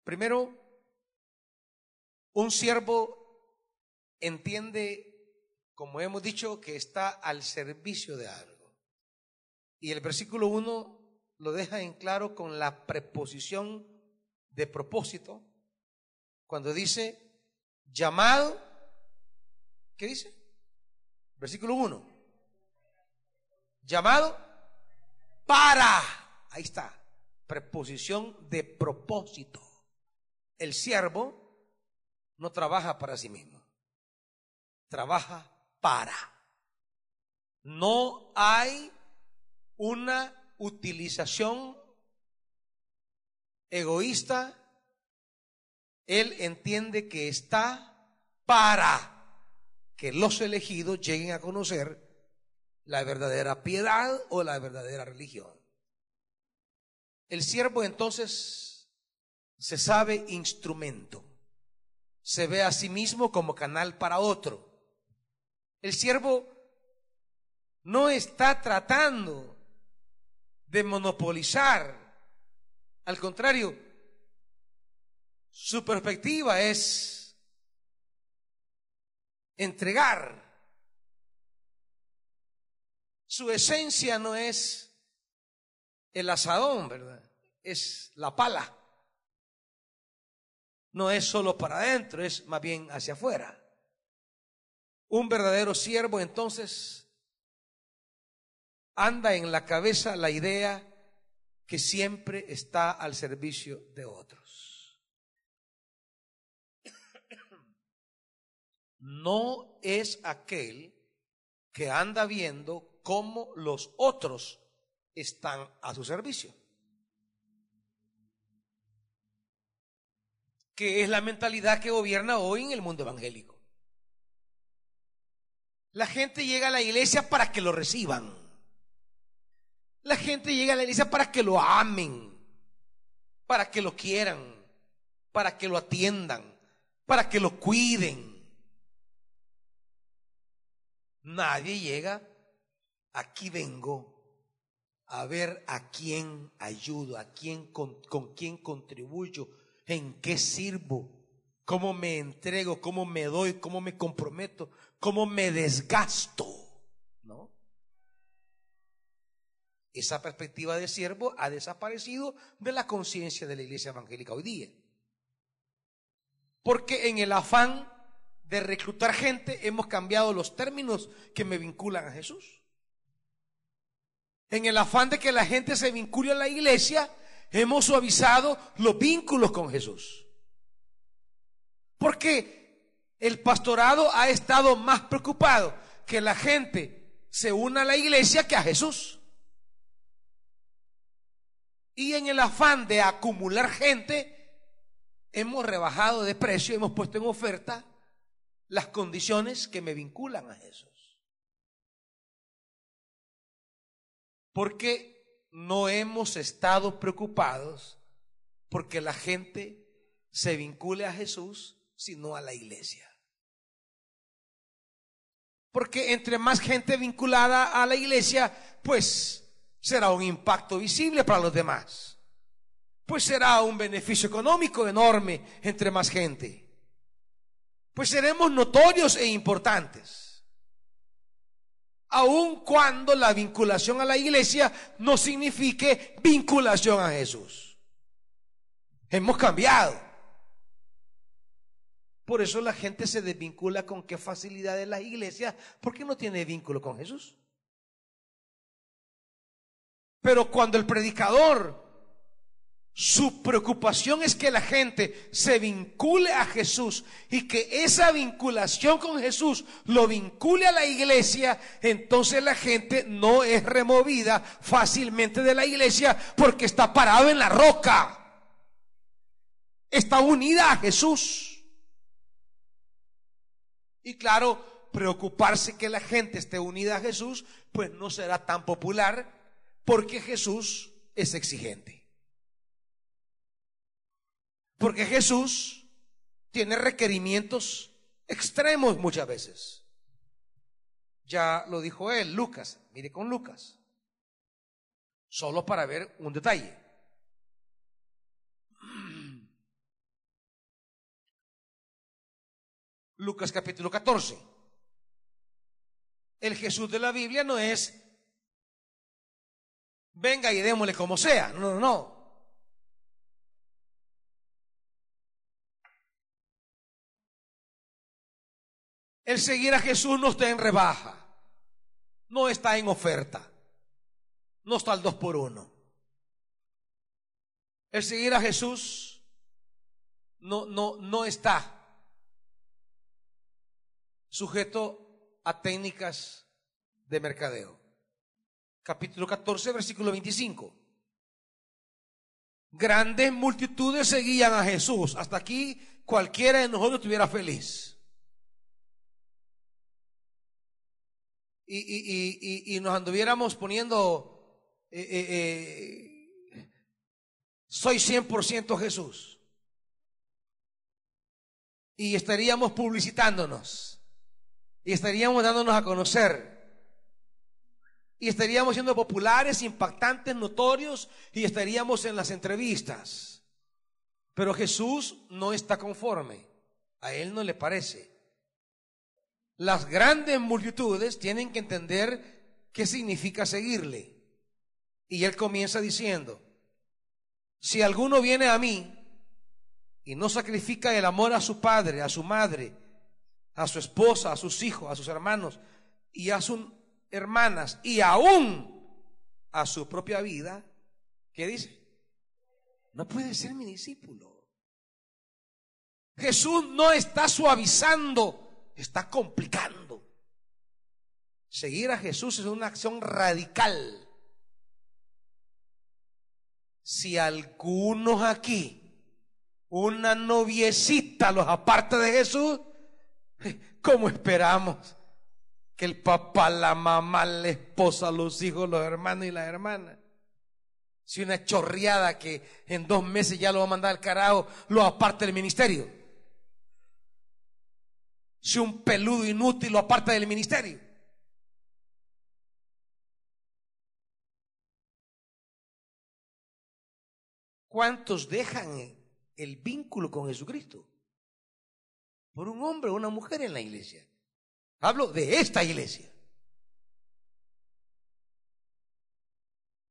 Primero, un siervo entiende, como hemos dicho, que está al servicio de algo. Y el versículo 1 lo deja en claro con la preposición de propósito, cuando dice llamado, ¿qué dice? Versículo 1. Llamado para, ahí está, preposición de propósito. El siervo no trabaja para sí mismo, trabaja para. No hay una utilización egoísta, él entiende que está para que los elegidos lleguen a conocer la verdadera piedad o la verdadera religión. El siervo entonces se sabe instrumento, se ve a sí mismo como canal para otro. El siervo no está tratando de monopolizar. Al contrario, su perspectiva es entregar. Su esencia no es el asadón, ¿verdad? Es la pala. No es solo para adentro, es más bien hacia afuera. Un verdadero siervo entonces anda en la cabeza la idea que siempre está al servicio de otros. No es aquel que anda viendo cómo los otros están a su servicio. Que es la mentalidad que gobierna hoy en el mundo evangélico. La gente llega a la iglesia para que lo reciban. La gente llega a la iglesia para que lo amen, para que lo quieran, para que lo atiendan, para que lo cuiden. Nadie llega, aquí vengo a ver a quién ayudo, a quién con, quién contribuyo, en qué sirvo, cómo me entrego, cómo me doy, cómo me comprometo, cómo me desgasto, ¿no? Esa perspectiva de siervo ha desaparecido de la conciencia de la iglesia evangélica hoy día. Porque en el afán de reclutar gente hemos cambiado los términos que me vinculan a Jesús. En el afán de que la gente se vincule a la iglesia, hemos suavizado los vínculos con Jesús. Porque el pastorado ha estado más preocupado que la gente se una a la iglesia que a Jesús. Y en el afán de acumular gente, hemos rebajado de precio, hemos puesto en oferta las condiciones que me vinculan a Jesús. Porque no hemos estado preocupados porque la gente se vincule a Jesús, sino a la iglesia. Porque entre más gente vinculada a la iglesia, pues será un impacto visible para los demás. Pues será un beneficio económico enorme entre más gente. Pues seremos notorios e importantes aun cuando la vinculación a la iglesia no signifique vinculación a Jesús. Hemos cambiado. Por eso la gente se desvincula con qué facilidad de la iglesia, porque no tiene vínculo con Jesús. Pero cuando el predicador su preocupación es que la gente se vincule a Jesús y que esa vinculación con Jesús lo vincule a la iglesia, entonces la gente no es removida fácilmente de la iglesia porque está parado en la roca. Está unida a Jesús. Y claro, preocuparse que la gente esté unida a Jesús, pues no será tan popular porque Jesús es exigente. Porque Jesús tiene requerimientos extremos muchas veces. Ya lo dijo él, Lucas, mire con Lucas. Solo para ver un detalle. Lucas capítulo 14. El Jesús de la Biblia no es, venga y démosle como sea. No, no, no. El seguir a Jesús no está en rebaja, no está en oferta, no está al dos por uno. El seguir a Jesús no, no, no está sujeto a técnicas de mercadeo. Capítulo 14, versículo 25. Grandes multitudes seguían a Jesús. Hasta aquí cualquiera de nosotros estuviera feliz. Y, y, nos anduviéramos poniendo, eh, eh, eh, soy 100% Jesús. Y estaríamos publicitándonos. Y estaríamos dándonos a conocer. Y estaríamos siendo populares, impactantes, notorios. Y estaríamos en las entrevistas. Pero Jesús no está conforme. A Él no le parece las grandes multitudes tienen que entender qué significa seguirle. Y él comienza diciendo, si alguno viene a mí y no sacrifica el amor a su padre, a su madre, a su esposa, a sus hijos, a sus hermanos y a sus hermanas y aún a su propia vida, ¿qué dice? No puede ser mi discípulo. Jesús no está suavizando, está complicando. Seguir a Jesús es una acción radical. Si algunos aquí, una noviecita los aparta de Jesús, ¿cómo esperamos que el papá, la mamá, la esposa, los hijos, los hermanos y las hermanas? Si una chorreada que en dos meses ya lo va a mandar al carajo, lo aparte del ministerio. Si un peludo inútil lo aparta del ministerio. ¿Cuántos dejan el vínculo con Jesucristo? Por un hombre o una mujer en la iglesia. Hablo de esta iglesia.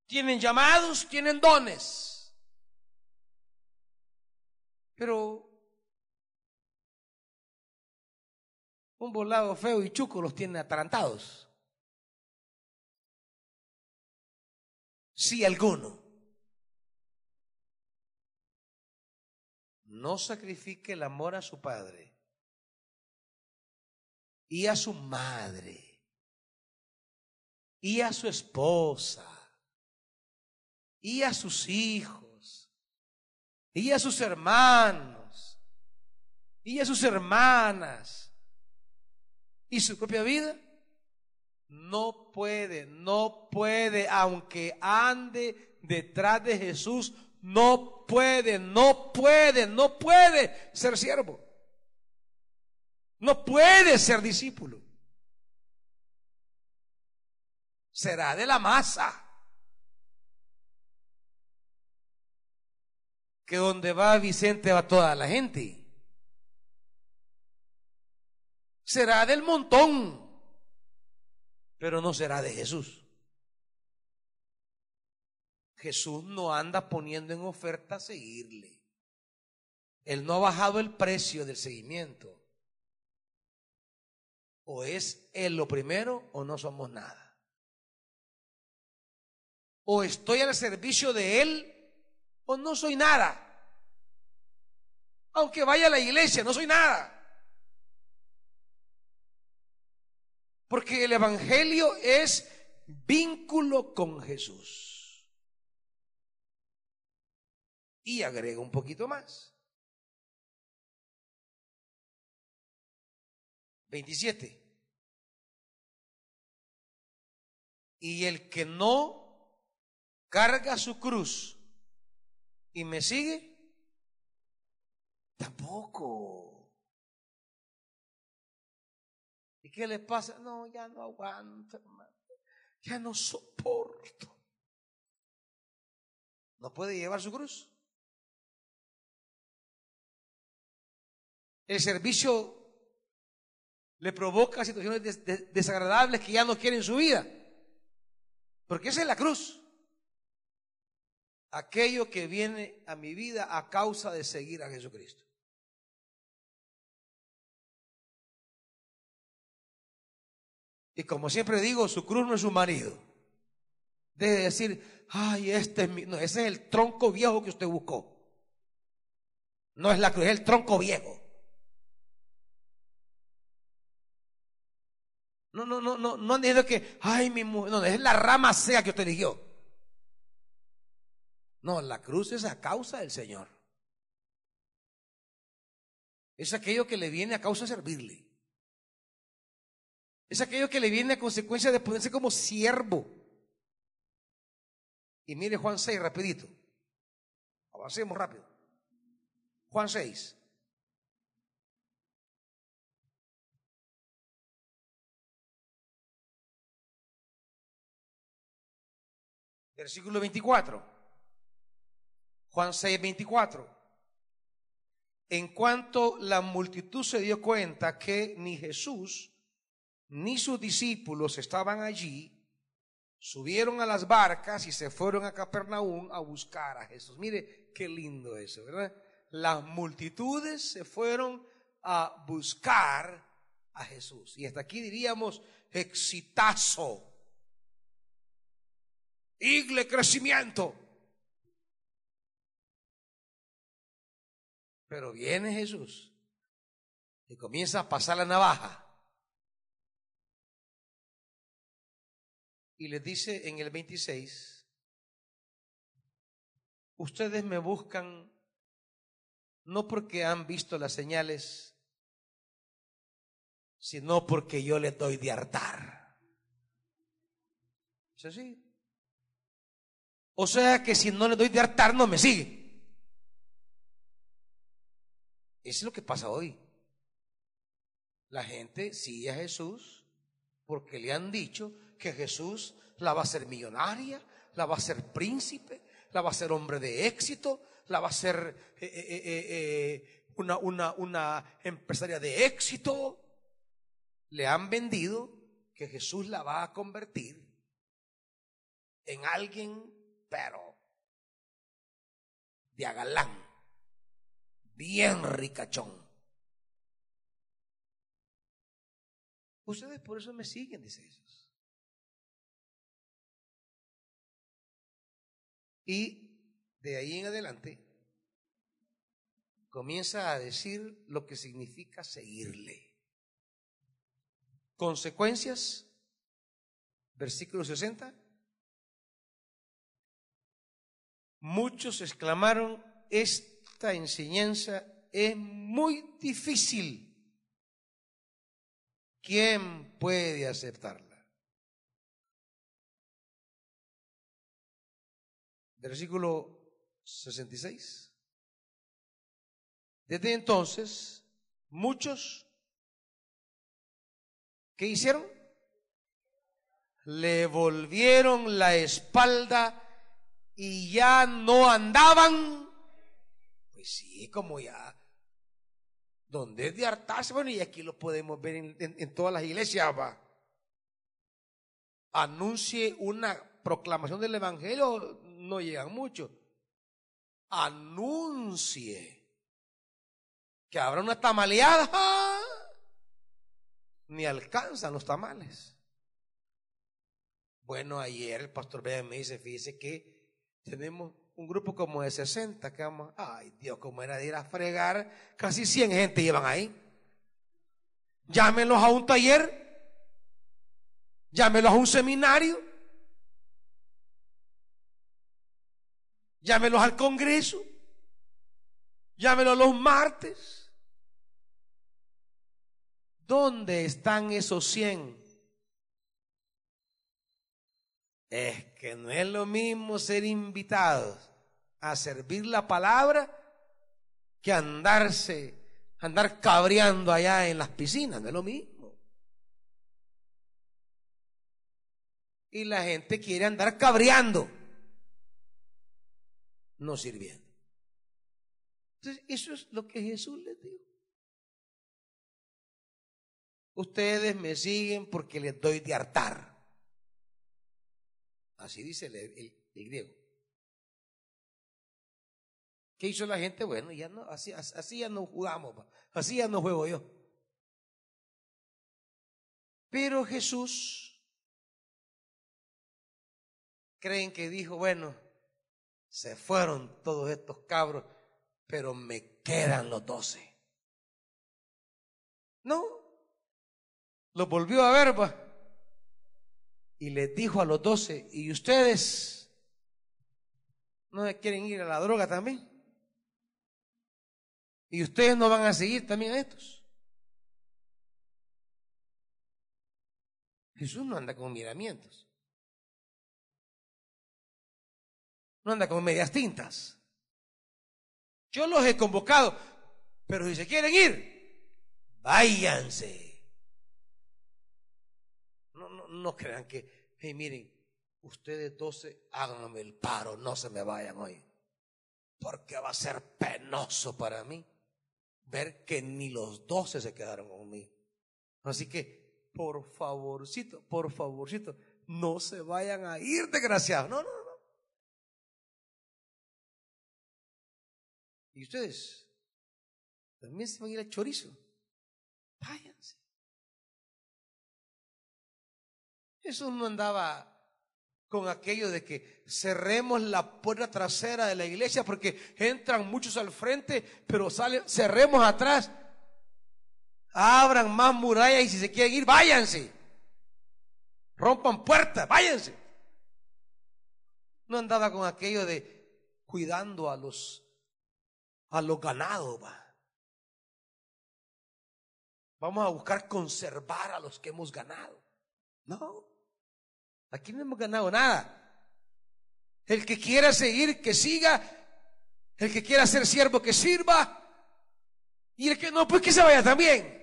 Tienen llamados, tienen dones. Pero un volado feo y chuco los tiene atarantados. Si alguno no sacrifique el amor a su padre y a su madre y a su esposa y a sus hijos y a sus hermanos y a sus hermanas y su propia vida, no puede, no puede, aunque ande detrás de Jesús, no puede, no puede, no puede ser siervo. No puede ser discípulo. Será de la masa. Que donde va Vicente va toda la gente. Será del montón, pero no será de Jesús. Jesús no anda poniendo en oferta seguirle. Él no ha bajado el precio del seguimiento. O es Él lo primero o no somos nada. O estoy al servicio de Él o no soy nada. Aunque vaya a la iglesia, no soy nada. Porque el Evangelio es vínculo con Jesús. y agrega un poquito más. 27. Y el que no carga su cruz y me sigue, tampoco. Qué le pasa? No, ya no aguanto, hermano. Ya no soporto. ¿No puede llevar su cruz? El servicio le provoca situaciones desagradables que ya no quiere en su vida. Porque esa es la cruz. Aquello que viene a mi vida a causa de seguir a Jesucristo. Y como siempre digo, su cruz no es su marido. Debe decir, ay, este es mi. No, ese es el tronco viejo que usted buscó. No es la cruz, es el tronco viejo. No, no, no, no, no han dicho que, ay, mi mujer, no, es la rama sea que usted eligió. No, la cruz es a causa del Señor. Es aquello que le viene a causa de servirle. Es aquello que le viene a consecuencia de ponerse como siervo. Y mire Juan 6, rapidito. Avancemos rápido. Juan 6. Versículo 24. Juan 6, 24. En cuanto la multitud se dio cuenta que ni Jesús ni sus discípulos estaban allí, subieron a las barcas y se fueron a Capernaum a buscar a Jesús. Mire qué lindo eso, ¿verdad? Las multitudes se fueron a buscar a Jesús. Y hasta aquí diríamos exitazo. Igle crecimiento. Pero viene Jesús y comienza a pasar la navaja. Y les dice en el 26, ustedes me buscan no porque han visto las señales, sino porque yo les doy de hartar. ¿Es así? O sea que si no les doy de hartar, no me sigue. Eso es lo que pasa hoy. La gente sigue a Jesús porque le han dicho que Jesús la va a hacer millonaria, la va a hacer príncipe, la va a hacer hombre de éxito, la va a ser eh, eh, eh, una, una, una empresaria de éxito. Le han vendido que Jesús la va a convertir en alguien, pero de agalán bien ricachón. Ustedes por eso me siguen, dice Jesús. Y de ahí en adelante comienza a decir lo que significa seguirle. Consecuencias, versículo 60. Muchos exclamaron, es esta enseñanza es muy difícil. ¿Quién puede aceptarla? Versículo 66. Desde entonces, muchos, ¿qué hicieron? Le volvieron la espalda y ya no andaban pues sí, como ya. Donde es de hartarse, bueno, y aquí lo podemos ver en, todas las iglesias, va. Anuncie una proclamación del Evangelio, no llegan mucho. Anuncie que habrá una tamaleada, ni alcanzan los tamales. Bueno, ayer el pastor B me dice, fíjese que tenemos un grupo como de 60 que vamos, ay Dios, como era de ir a fregar, casi 100 gente llevan ahí. Llámenlos a un taller, llámenlos a un seminario, llámenlos al Congreso, llámenlos los martes. ¿Dónde están esos 100? Es que no es lo mismo ser invitados a servir la palabra que andarse, andar cabreando allá en las piscinas, no es lo mismo. Y la gente quiere andar cabreando, no sirviendo. Entonces, eso es lo que Jesús les dijo. Ustedes me siguen porque les doy de hartar. Así dice el griego. ¿Qué hizo la gente? Bueno, ya no, así, así ya no jugamos, así ya no juego yo. Pero Jesús, creen que dijo, bueno, se fueron todos estos cabros, pero me quedan los doce. No, los volvió a ver, va. Y les dijo a los doce, ¿y ustedes no quieren ir a la droga también? Y ustedes no van a seguir también a estos. Jesús no anda con miramientos. No anda con medias tintas. Yo los he convocado, pero si se quieren ir, váyanse. No, no, no crean que, hey, miren, ustedes doce, háganme el paro, no se me vayan hoy. Porque va a ser penoso para mí ver que ni los doce se quedaron conmigo. Así que, por favorcito, por favorcito, no se vayan a ir desgraciados. No, no, Y ustedes también se van a ir al chorizo. Váyanse. Jesús no andaba con aquello de que cerremos la puerta trasera de la iglesia porque entran muchos al frente, pero salen, cerremos atrás. Abran más murallas y si se quieren ir, váyanse. Rompan puertas, váyanse. No andaba con aquello de cuidando a los a los ganados, va. Vamos a buscar conservar a los que hemos ganado. No. Aquí no hemos ganado nada. El que quiera seguir, que siga. El que quiera ser siervo, que sirva. Y el que no, pues que se vaya también.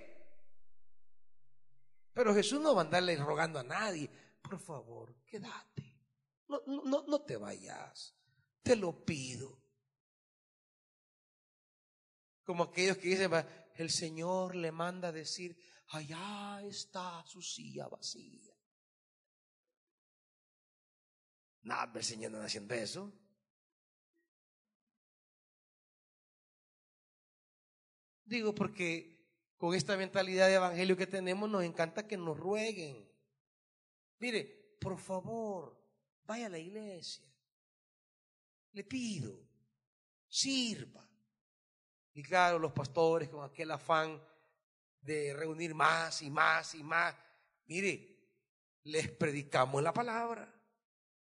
Pero Jesús no va a andarle rogando a nadie. Por favor, quédate. No, no, no te vayas. Te lo pido. Como aquellos que dicen, el Señor le manda decir, allá está su silla vacía. Nada, el Señor no haciendo eso. Digo porque con esta mentalidad de evangelio que tenemos nos encanta que nos rueguen. Mire, por favor, vaya a la iglesia. Le pido, sirva. Y claro, los pastores con aquel afán de reunir más y más y más. Mire, les predicamos la palabra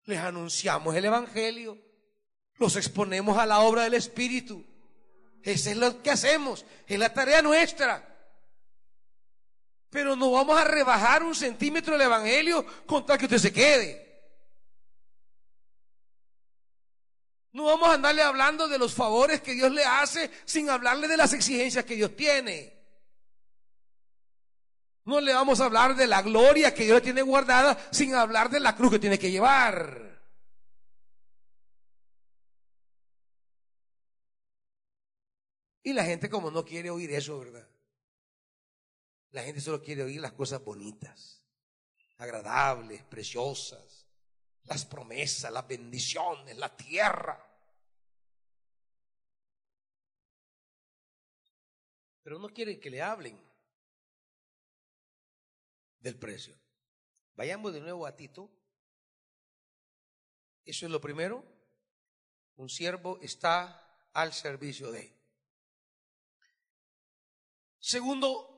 les anunciamos el Evangelio, los exponemos a la obra del Espíritu. Eso es lo que hacemos, es la tarea nuestra. Pero no vamos a rebajar un centímetro del Evangelio con tal que usted se quede. No vamos a andarle hablando de los favores que Dios le hace sin hablarle de las exigencias que Dios tiene. No le vamos a hablar de la gloria que Dios tiene guardada sin hablar de la cruz que tiene que llevar. Y la gente como no quiere oír eso, ¿verdad? La gente solo quiere oír las cosas bonitas, agradables, preciosas, las promesas, las bendiciones, la tierra. Pero no quiere que le hablen del precio. Vayamos de nuevo a Tito. Eso es lo primero. Un siervo está al servicio de. Segundo,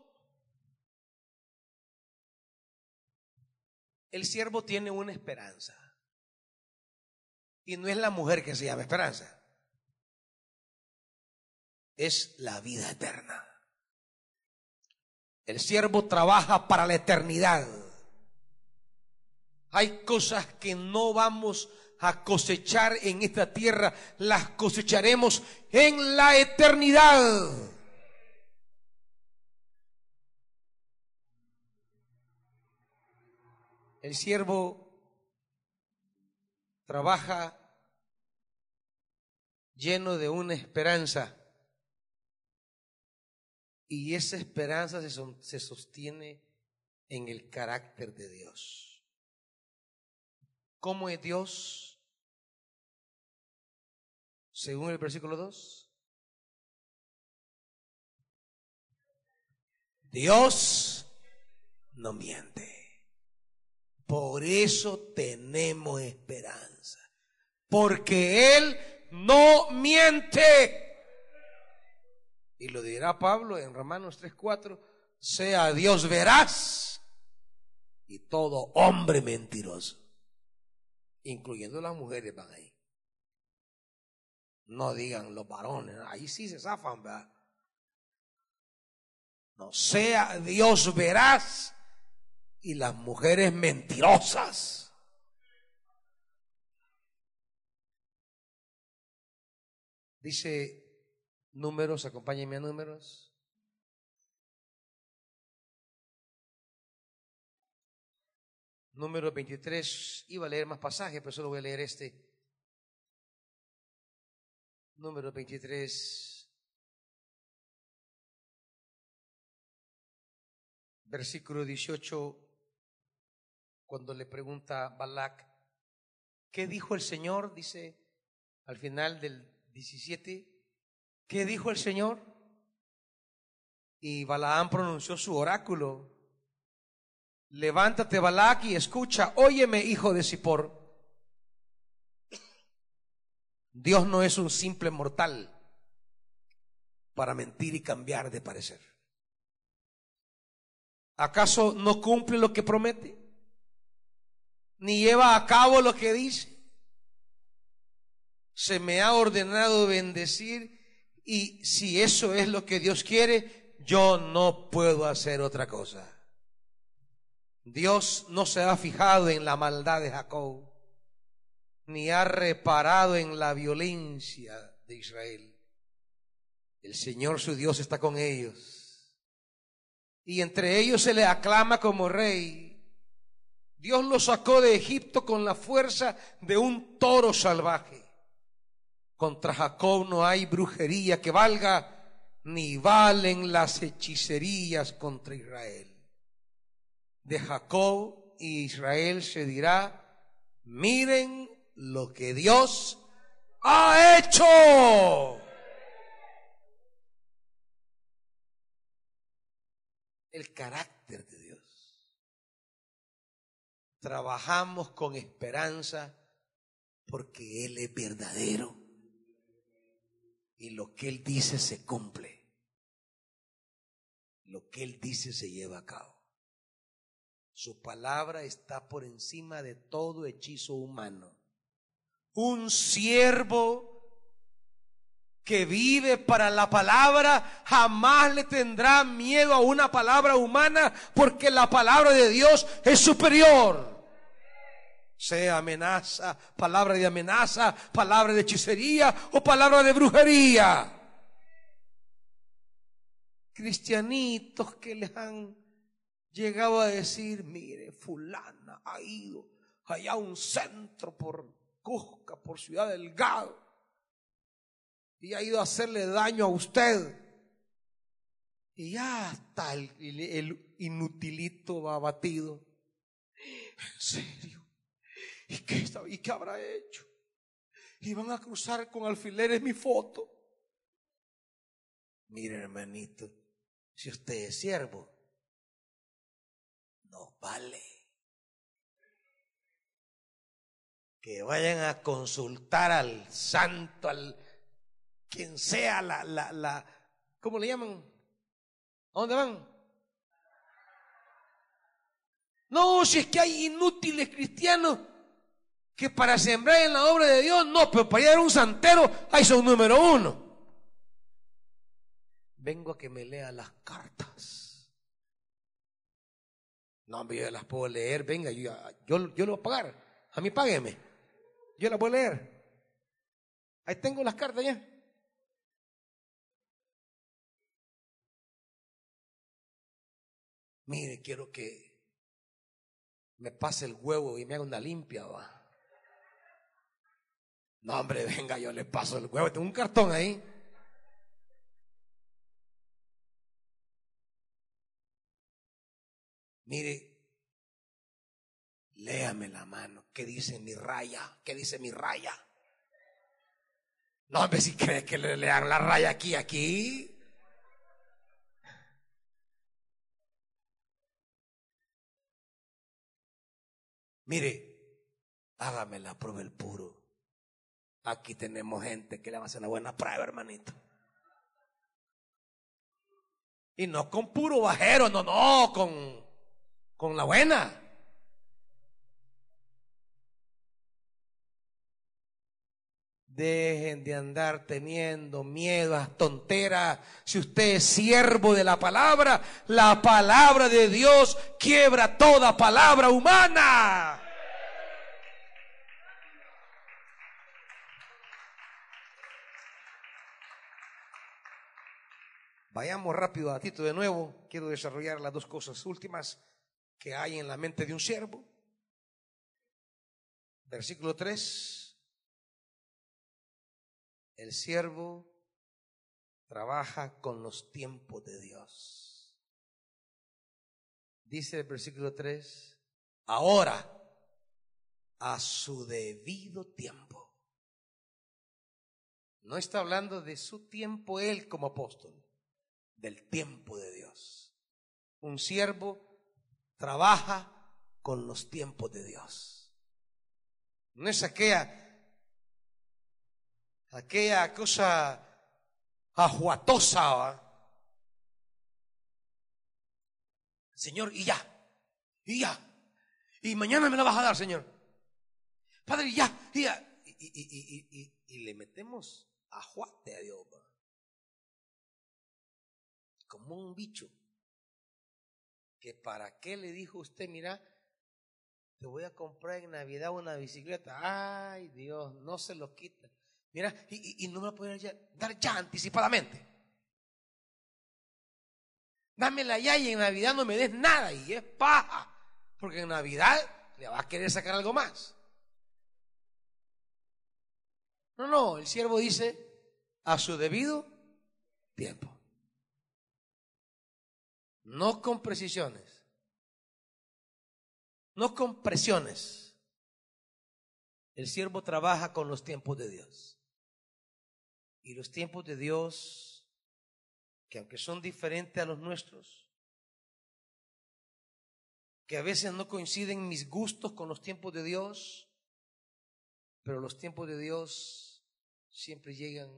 el siervo tiene una esperanza. Y no es la mujer que se llama esperanza. Es la vida eterna. El siervo trabaja para la eternidad. Hay cosas que no vamos a cosechar en esta tierra, las cosecharemos en la eternidad. El siervo trabaja lleno de una esperanza y esa esperanza se, sostiene en el carácter de Dios. ¿Cómo es Dios? Según el versículo 2. Dios no miente. Por eso tenemos esperanza. Porque Él no miente. Y lo dirá Pablo en Romanos 3:4, sea Dios veraz y todo hombre mentiroso, incluyendo las mujeres van ahí. No digan los varones, ahí sí se zafan, ¿verdad? No sea Dios veraz y las mujeres mentirosas. Dice Números, acompáñenme a números. Número 23, iba a leer más pasajes, pero solo voy a leer este. Número 23, versículo 18, cuando le pregunta Balak, ¿qué dijo el Señor? Dice al final del 17, ¿Qué dijo el Señor? Y Balaam pronunció su oráculo. levántate Balac y escucha, óyeme hijo de Zippor. Dios no es un simple mortal para mentir y cambiar de parecer. ¿Acaso no cumple lo que promete? ¿Ni lleva a cabo lo que dice? Se me ha ordenado bendecir y si eso es lo que Dios quiere, yo no puedo hacer otra cosa. Dios no se ha fijado en la maldad de Jacob, ni ha reparado en la violencia de Israel. El Señor su Dios está con ellos. Y entre ellos se le aclama como rey. Dios lo sacó de Egipto con la fuerza de un toro salvaje. Contra Jacob no hay brujería que valga, ni valen las hechicerías contra Israel de Jacob y Israel se dirá, miren lo que Dios ha hecho. El carácter de Dios. Trabajamos con esperanza porque Él es verdadero y lo que Él dice se cumple. Lo que Él dice se lleva a cabo. Su palabra está por encima de todo hechizo humano. Un siervo que vive para la palabra jamás le tendrá miedo a una palabra humana porque la palabra de Dios es superior. Sea amenaza, palabra de amenaza, palabra de hechicería o palabra de brujería. Cristianitos que les han llegaba a decir, mire, fulana ha ido allá a un centro por Cusca, por Ciudad Delgado, y ha ido a hacerle daño a usted. Y ya está el, inutilito va abatido. En serio. ¿Y qué, ¿Y qué habrá hecho? Y van a cruzar con alfileres mi foto. Mire, hermanito, si usted es siervo, no vale. Que vayan a consultar al santo, al quien sea la, la, la, ¿cómo le llaman? ¿A dónde van? No, si es que hay inútiles cristianos que para sembrar en la obra de Dios, no, pero para ir a un santero, ahí son número uno. Vengo a que me lea las cartas. No, yo las puedo leer, venga, yo, yo, yo lo voy a pagar. A mí págueme. Yo las voy a leer. Ahí tengo las cartas ya. Mire, quiero que me pase el huevo y me haga una limpia, va. No, hombre, venga, yo le paso el huevo. Tengo un cartón ahí. Mire, léame la mano. ¿Qué dice mi raya? ¿Qué dice mi raya? No, hombre, si cree que le lean la raya aquí, aquí. Mire, hágame la prueba el puro. Aquí tenemos gente que le va a hacer una buena prueba, hermanito. Y no con puro bajero, no, no, con con la buena. Dejen de andar teniendo miedos, tonteras. Si usted es siervo de la palabra, la palabra de Dios quiebra toda palabra humana. Vayamos rápido a Tito de nuevo. Quiero desarrollar las dos cosas últimas que hay en la mente de un siervo. Versículo 3. El siervo trabaja con los tiempos de Dios. Dice el versículo 3, ahora, a su debido tiempo. No está hablando de su tiempo él como apóstol, del tiempo de Dios. Un siervo trabaja con los tiempos de Dios. No es aquella, aquella cosa ajuatosa. Señor, y ya, y ya. Y mañana me la vas a dar, Señor. Padre, y ya, y ya. Y, le metemos ajuate a Dios. Como un bicho. Que para qué le dijo usted, mira, te voy a comprar en Navidad una bicicleta. Ay, Dios, no se lo quita. Mira, y, no me lo pueden dar ya anticipadamente. Dámela ya y en Navidad no me des nada y es paja. Porque en Navidad le va a querer sacar algo más. No, no, el siervo dice a su debido tiempo. No con precisiones. No con presiones. El siervo trabaja con los tiempos de Dios. Y los tiempos de Dios, que aunque son diferentes a los nuestros, que a veces no coinciden mis gustos con los tiempos de Dios, pero los tiempos de Dios siempre llegan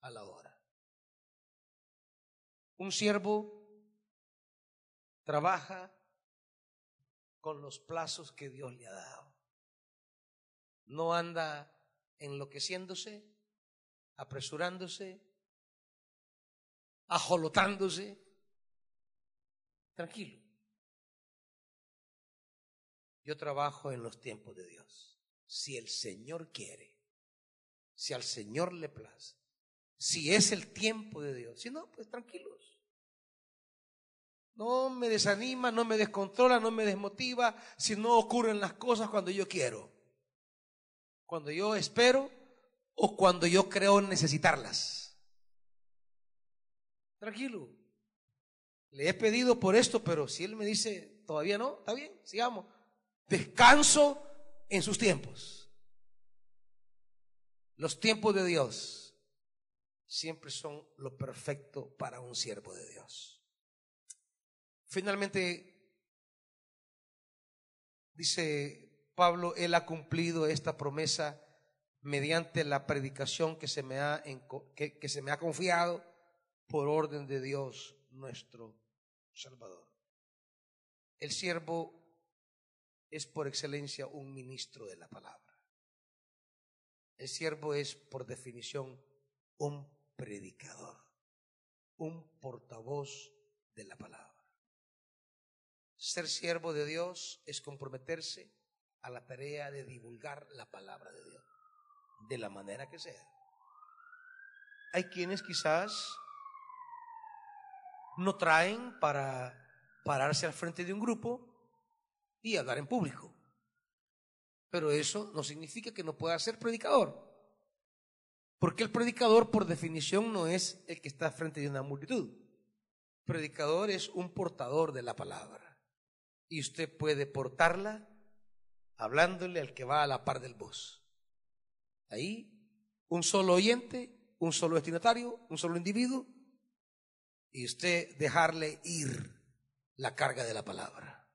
a la hora. Un siervo trabaja con los plazos que Dios le ha dado. No anda enloqueciéndose, apresurándose, ajolotándose. Tranquilo. Yo trabajo en los tiempos de Dios. Si el Señor quiere, si al Señor le place, si es el tiempo de Dios. Si no, pues tranquilos. No me desanima, no me descontrola, no me desmotiva si no ocurren las cosas cuando yo quiero. Cuando yo espero o cuando yo creo necesitarlas. Tranquilo. Le he pedido por esto, pero si él me dice todavía no, está bien, sigamos. Descanso en sus tiempos. Los tiempos de Dios siempre son lo perfecto para un siervo de Dios. Finalmente, dice Pablo, Él ha cumplido esta promesa mediante la predicación que se me ha, que, se me ha confiado por orden de Dios nuestro Salvador. El siervo es por excelencia un ministro de la palabra. El siervo es por definición un predicador, un portavoz de la palabra. Ser siervo de Dios es comprometerse a la tarea de divulgar la palabra de Dios de la manera que sea. Hay quienes quizás no traen para pararse al frente de un grupo y hablar en público. Pero eso no significa que no pueda ser predicador. Porque el predicador, por definición, no es el que está frente de una multitud. predicador es un portador de la palabra. Y usted puede portarla hablándole al que va a la par del bus. Ahí, un solo oyente, un solo destinatario, un solo individuo, y usted dejarle ir la carga de la palabra.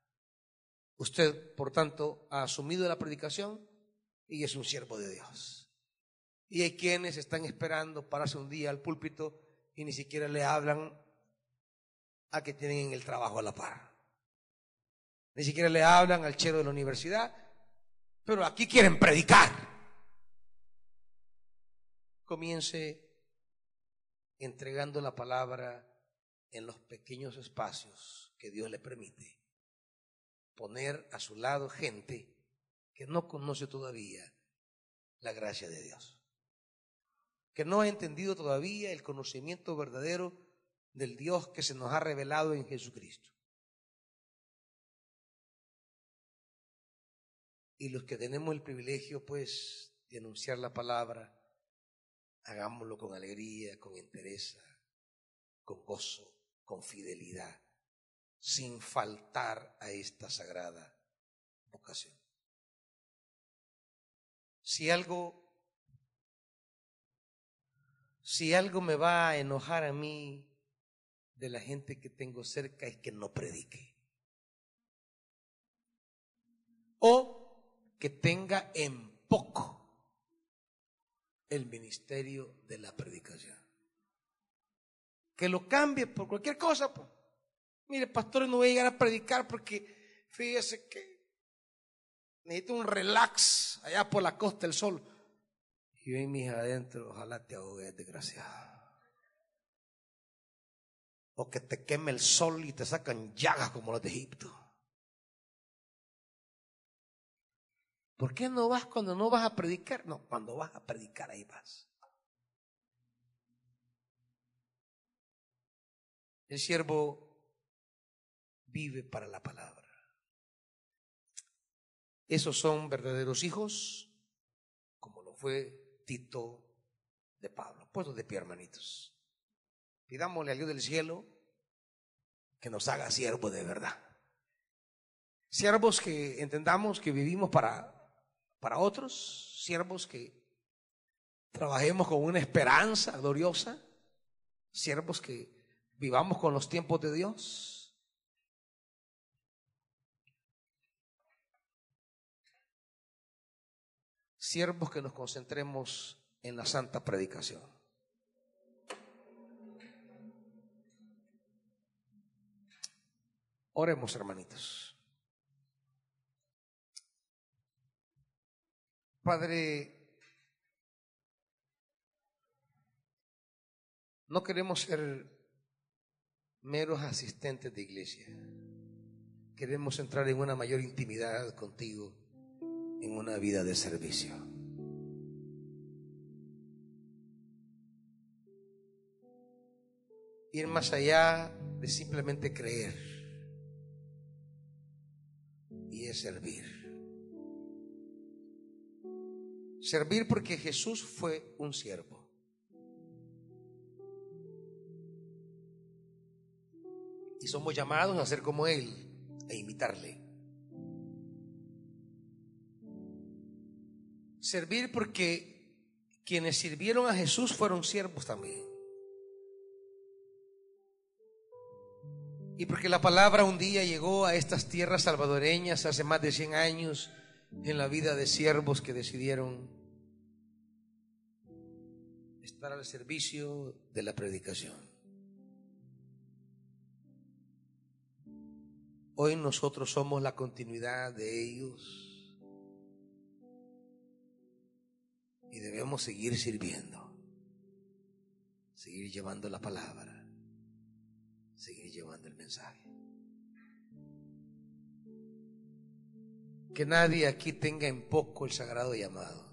Usted, por tanto, ha asumido la predicación y es un siervo de Dios. Y hay quienes están esperando pararse un día al púlpito y ni siquiera le hablan a que tienen el trabajo a la par. Ni siquiera le hablan al chero de la universidad, pero aquí quieren predicar comience entregando la palabra en los pequeños espacios que Dios le permite. Poner a su lado gente que no conoce todavía la gracia de Dios. Que no ha entendido todavía el conocimiento verdadero del Dios que se nos ha revelado en Jesucristo. Y los que tenemos el privilegio, pues, de anunciar la palabra, hagámoslo con alegría, con entereza, con gozo, con fidelidad, sin faltar a esta sagrada vocación. Si algo, si algo me va a enojar a mí de la gente que tengo cerca es que no predique. o que tenga en poco el ministerio de la predicación. Que lo cambie por cualquier cosa. Pues. Mire, pastor, no voy a llegar a predicar porque fíjese que necesito un relax allá por la costa del sol. Y ven mis adentro, ojalá te ahogues, desgraciado. O que te queme el sol y te sacan llagas como los de Egipto. ¿Por qué no vas cuando no vas a predicar? No, cuando vas a predicar ahí vas. El siervo vive para la palabra. Esos son verdaderos hijos, como lo fue Tito de Pablo. Puesto de pie, hermanitos. Pidámosle a Dios del cielo que nos haga siervos de verdad. Siervos que entendamos que vivimos para, para otros, siervos que trabajemos con una esperanza gloriosa, siervos que vivamos con los tiempos de Dios. Siervos que nos concentremos en la santa predicación. Oremos, hermanitos. Padre, no queremos ser meros asistentes de iglesia. Queremos entrar en una mayor intimidad contigo, en una vida de servicio. Ir más allá de simplemente creer y es servir. Servir porque Jesús fue un siervo. Y somos llamados a ser como Él e imitarle. Servir porque quienes sirvieron a Jesús fueron siervos también. Y porque la palabra un día llegó a estas tierras salvadoreñas hace más de 100 años en la vida de siervos que decidieron estar al servicio de la predicación. Hoy nosotros somos la continuidad de ellos y debemos seguir sirviendo, seguir llevando la palabra, seguir llevando el mensaje. Que nadie aquí tenga en poco el sagrado llamado.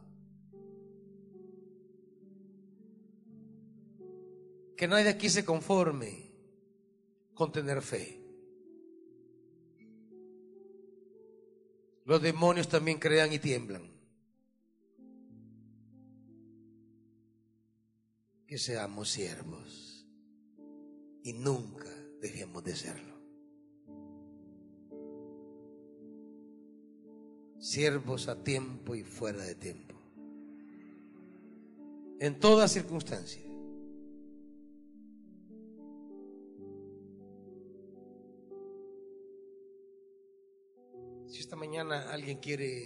Que nadie aquí se conforme con tener fe. Los demonios también crean y tiemblan. Que seamos siervos y nunca dejemos de serlo. Siervos a tiempo y fuera de tiempo. En toda circunstancia. esta mañana alguien quiere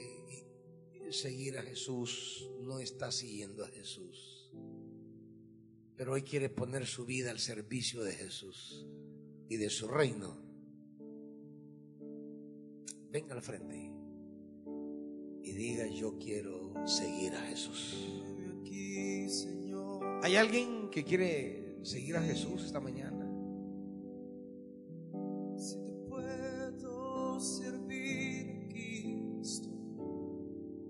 seguir a Jesús, no está siguiendo a Jesús, pero hoy quiere poner su vida al servicio de Jesús y de su reino, venga al frente y diga yo quiero seguir a Jesús. ¿Hay alguien que quiere seguir a Jesús esta mañana?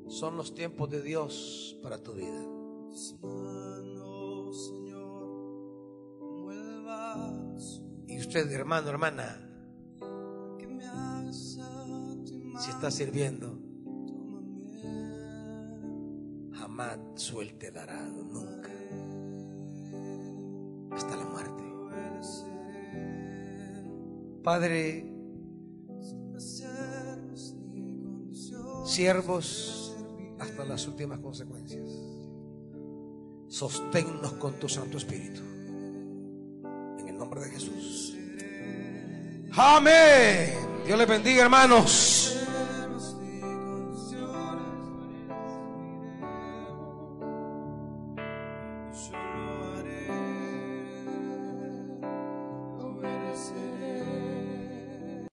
son los tiempos de Dios para tu vida. Y usted, hermano, hermana, si está sirviendo, jamás suelte el arado, nunca, hasta la muerte. Padre, siervos, hasta las últimas consecuencias. Sosténnos con tu Santo Espíritu. En el nombre de Jesús. Amén. Dios les bendiga, hermanos.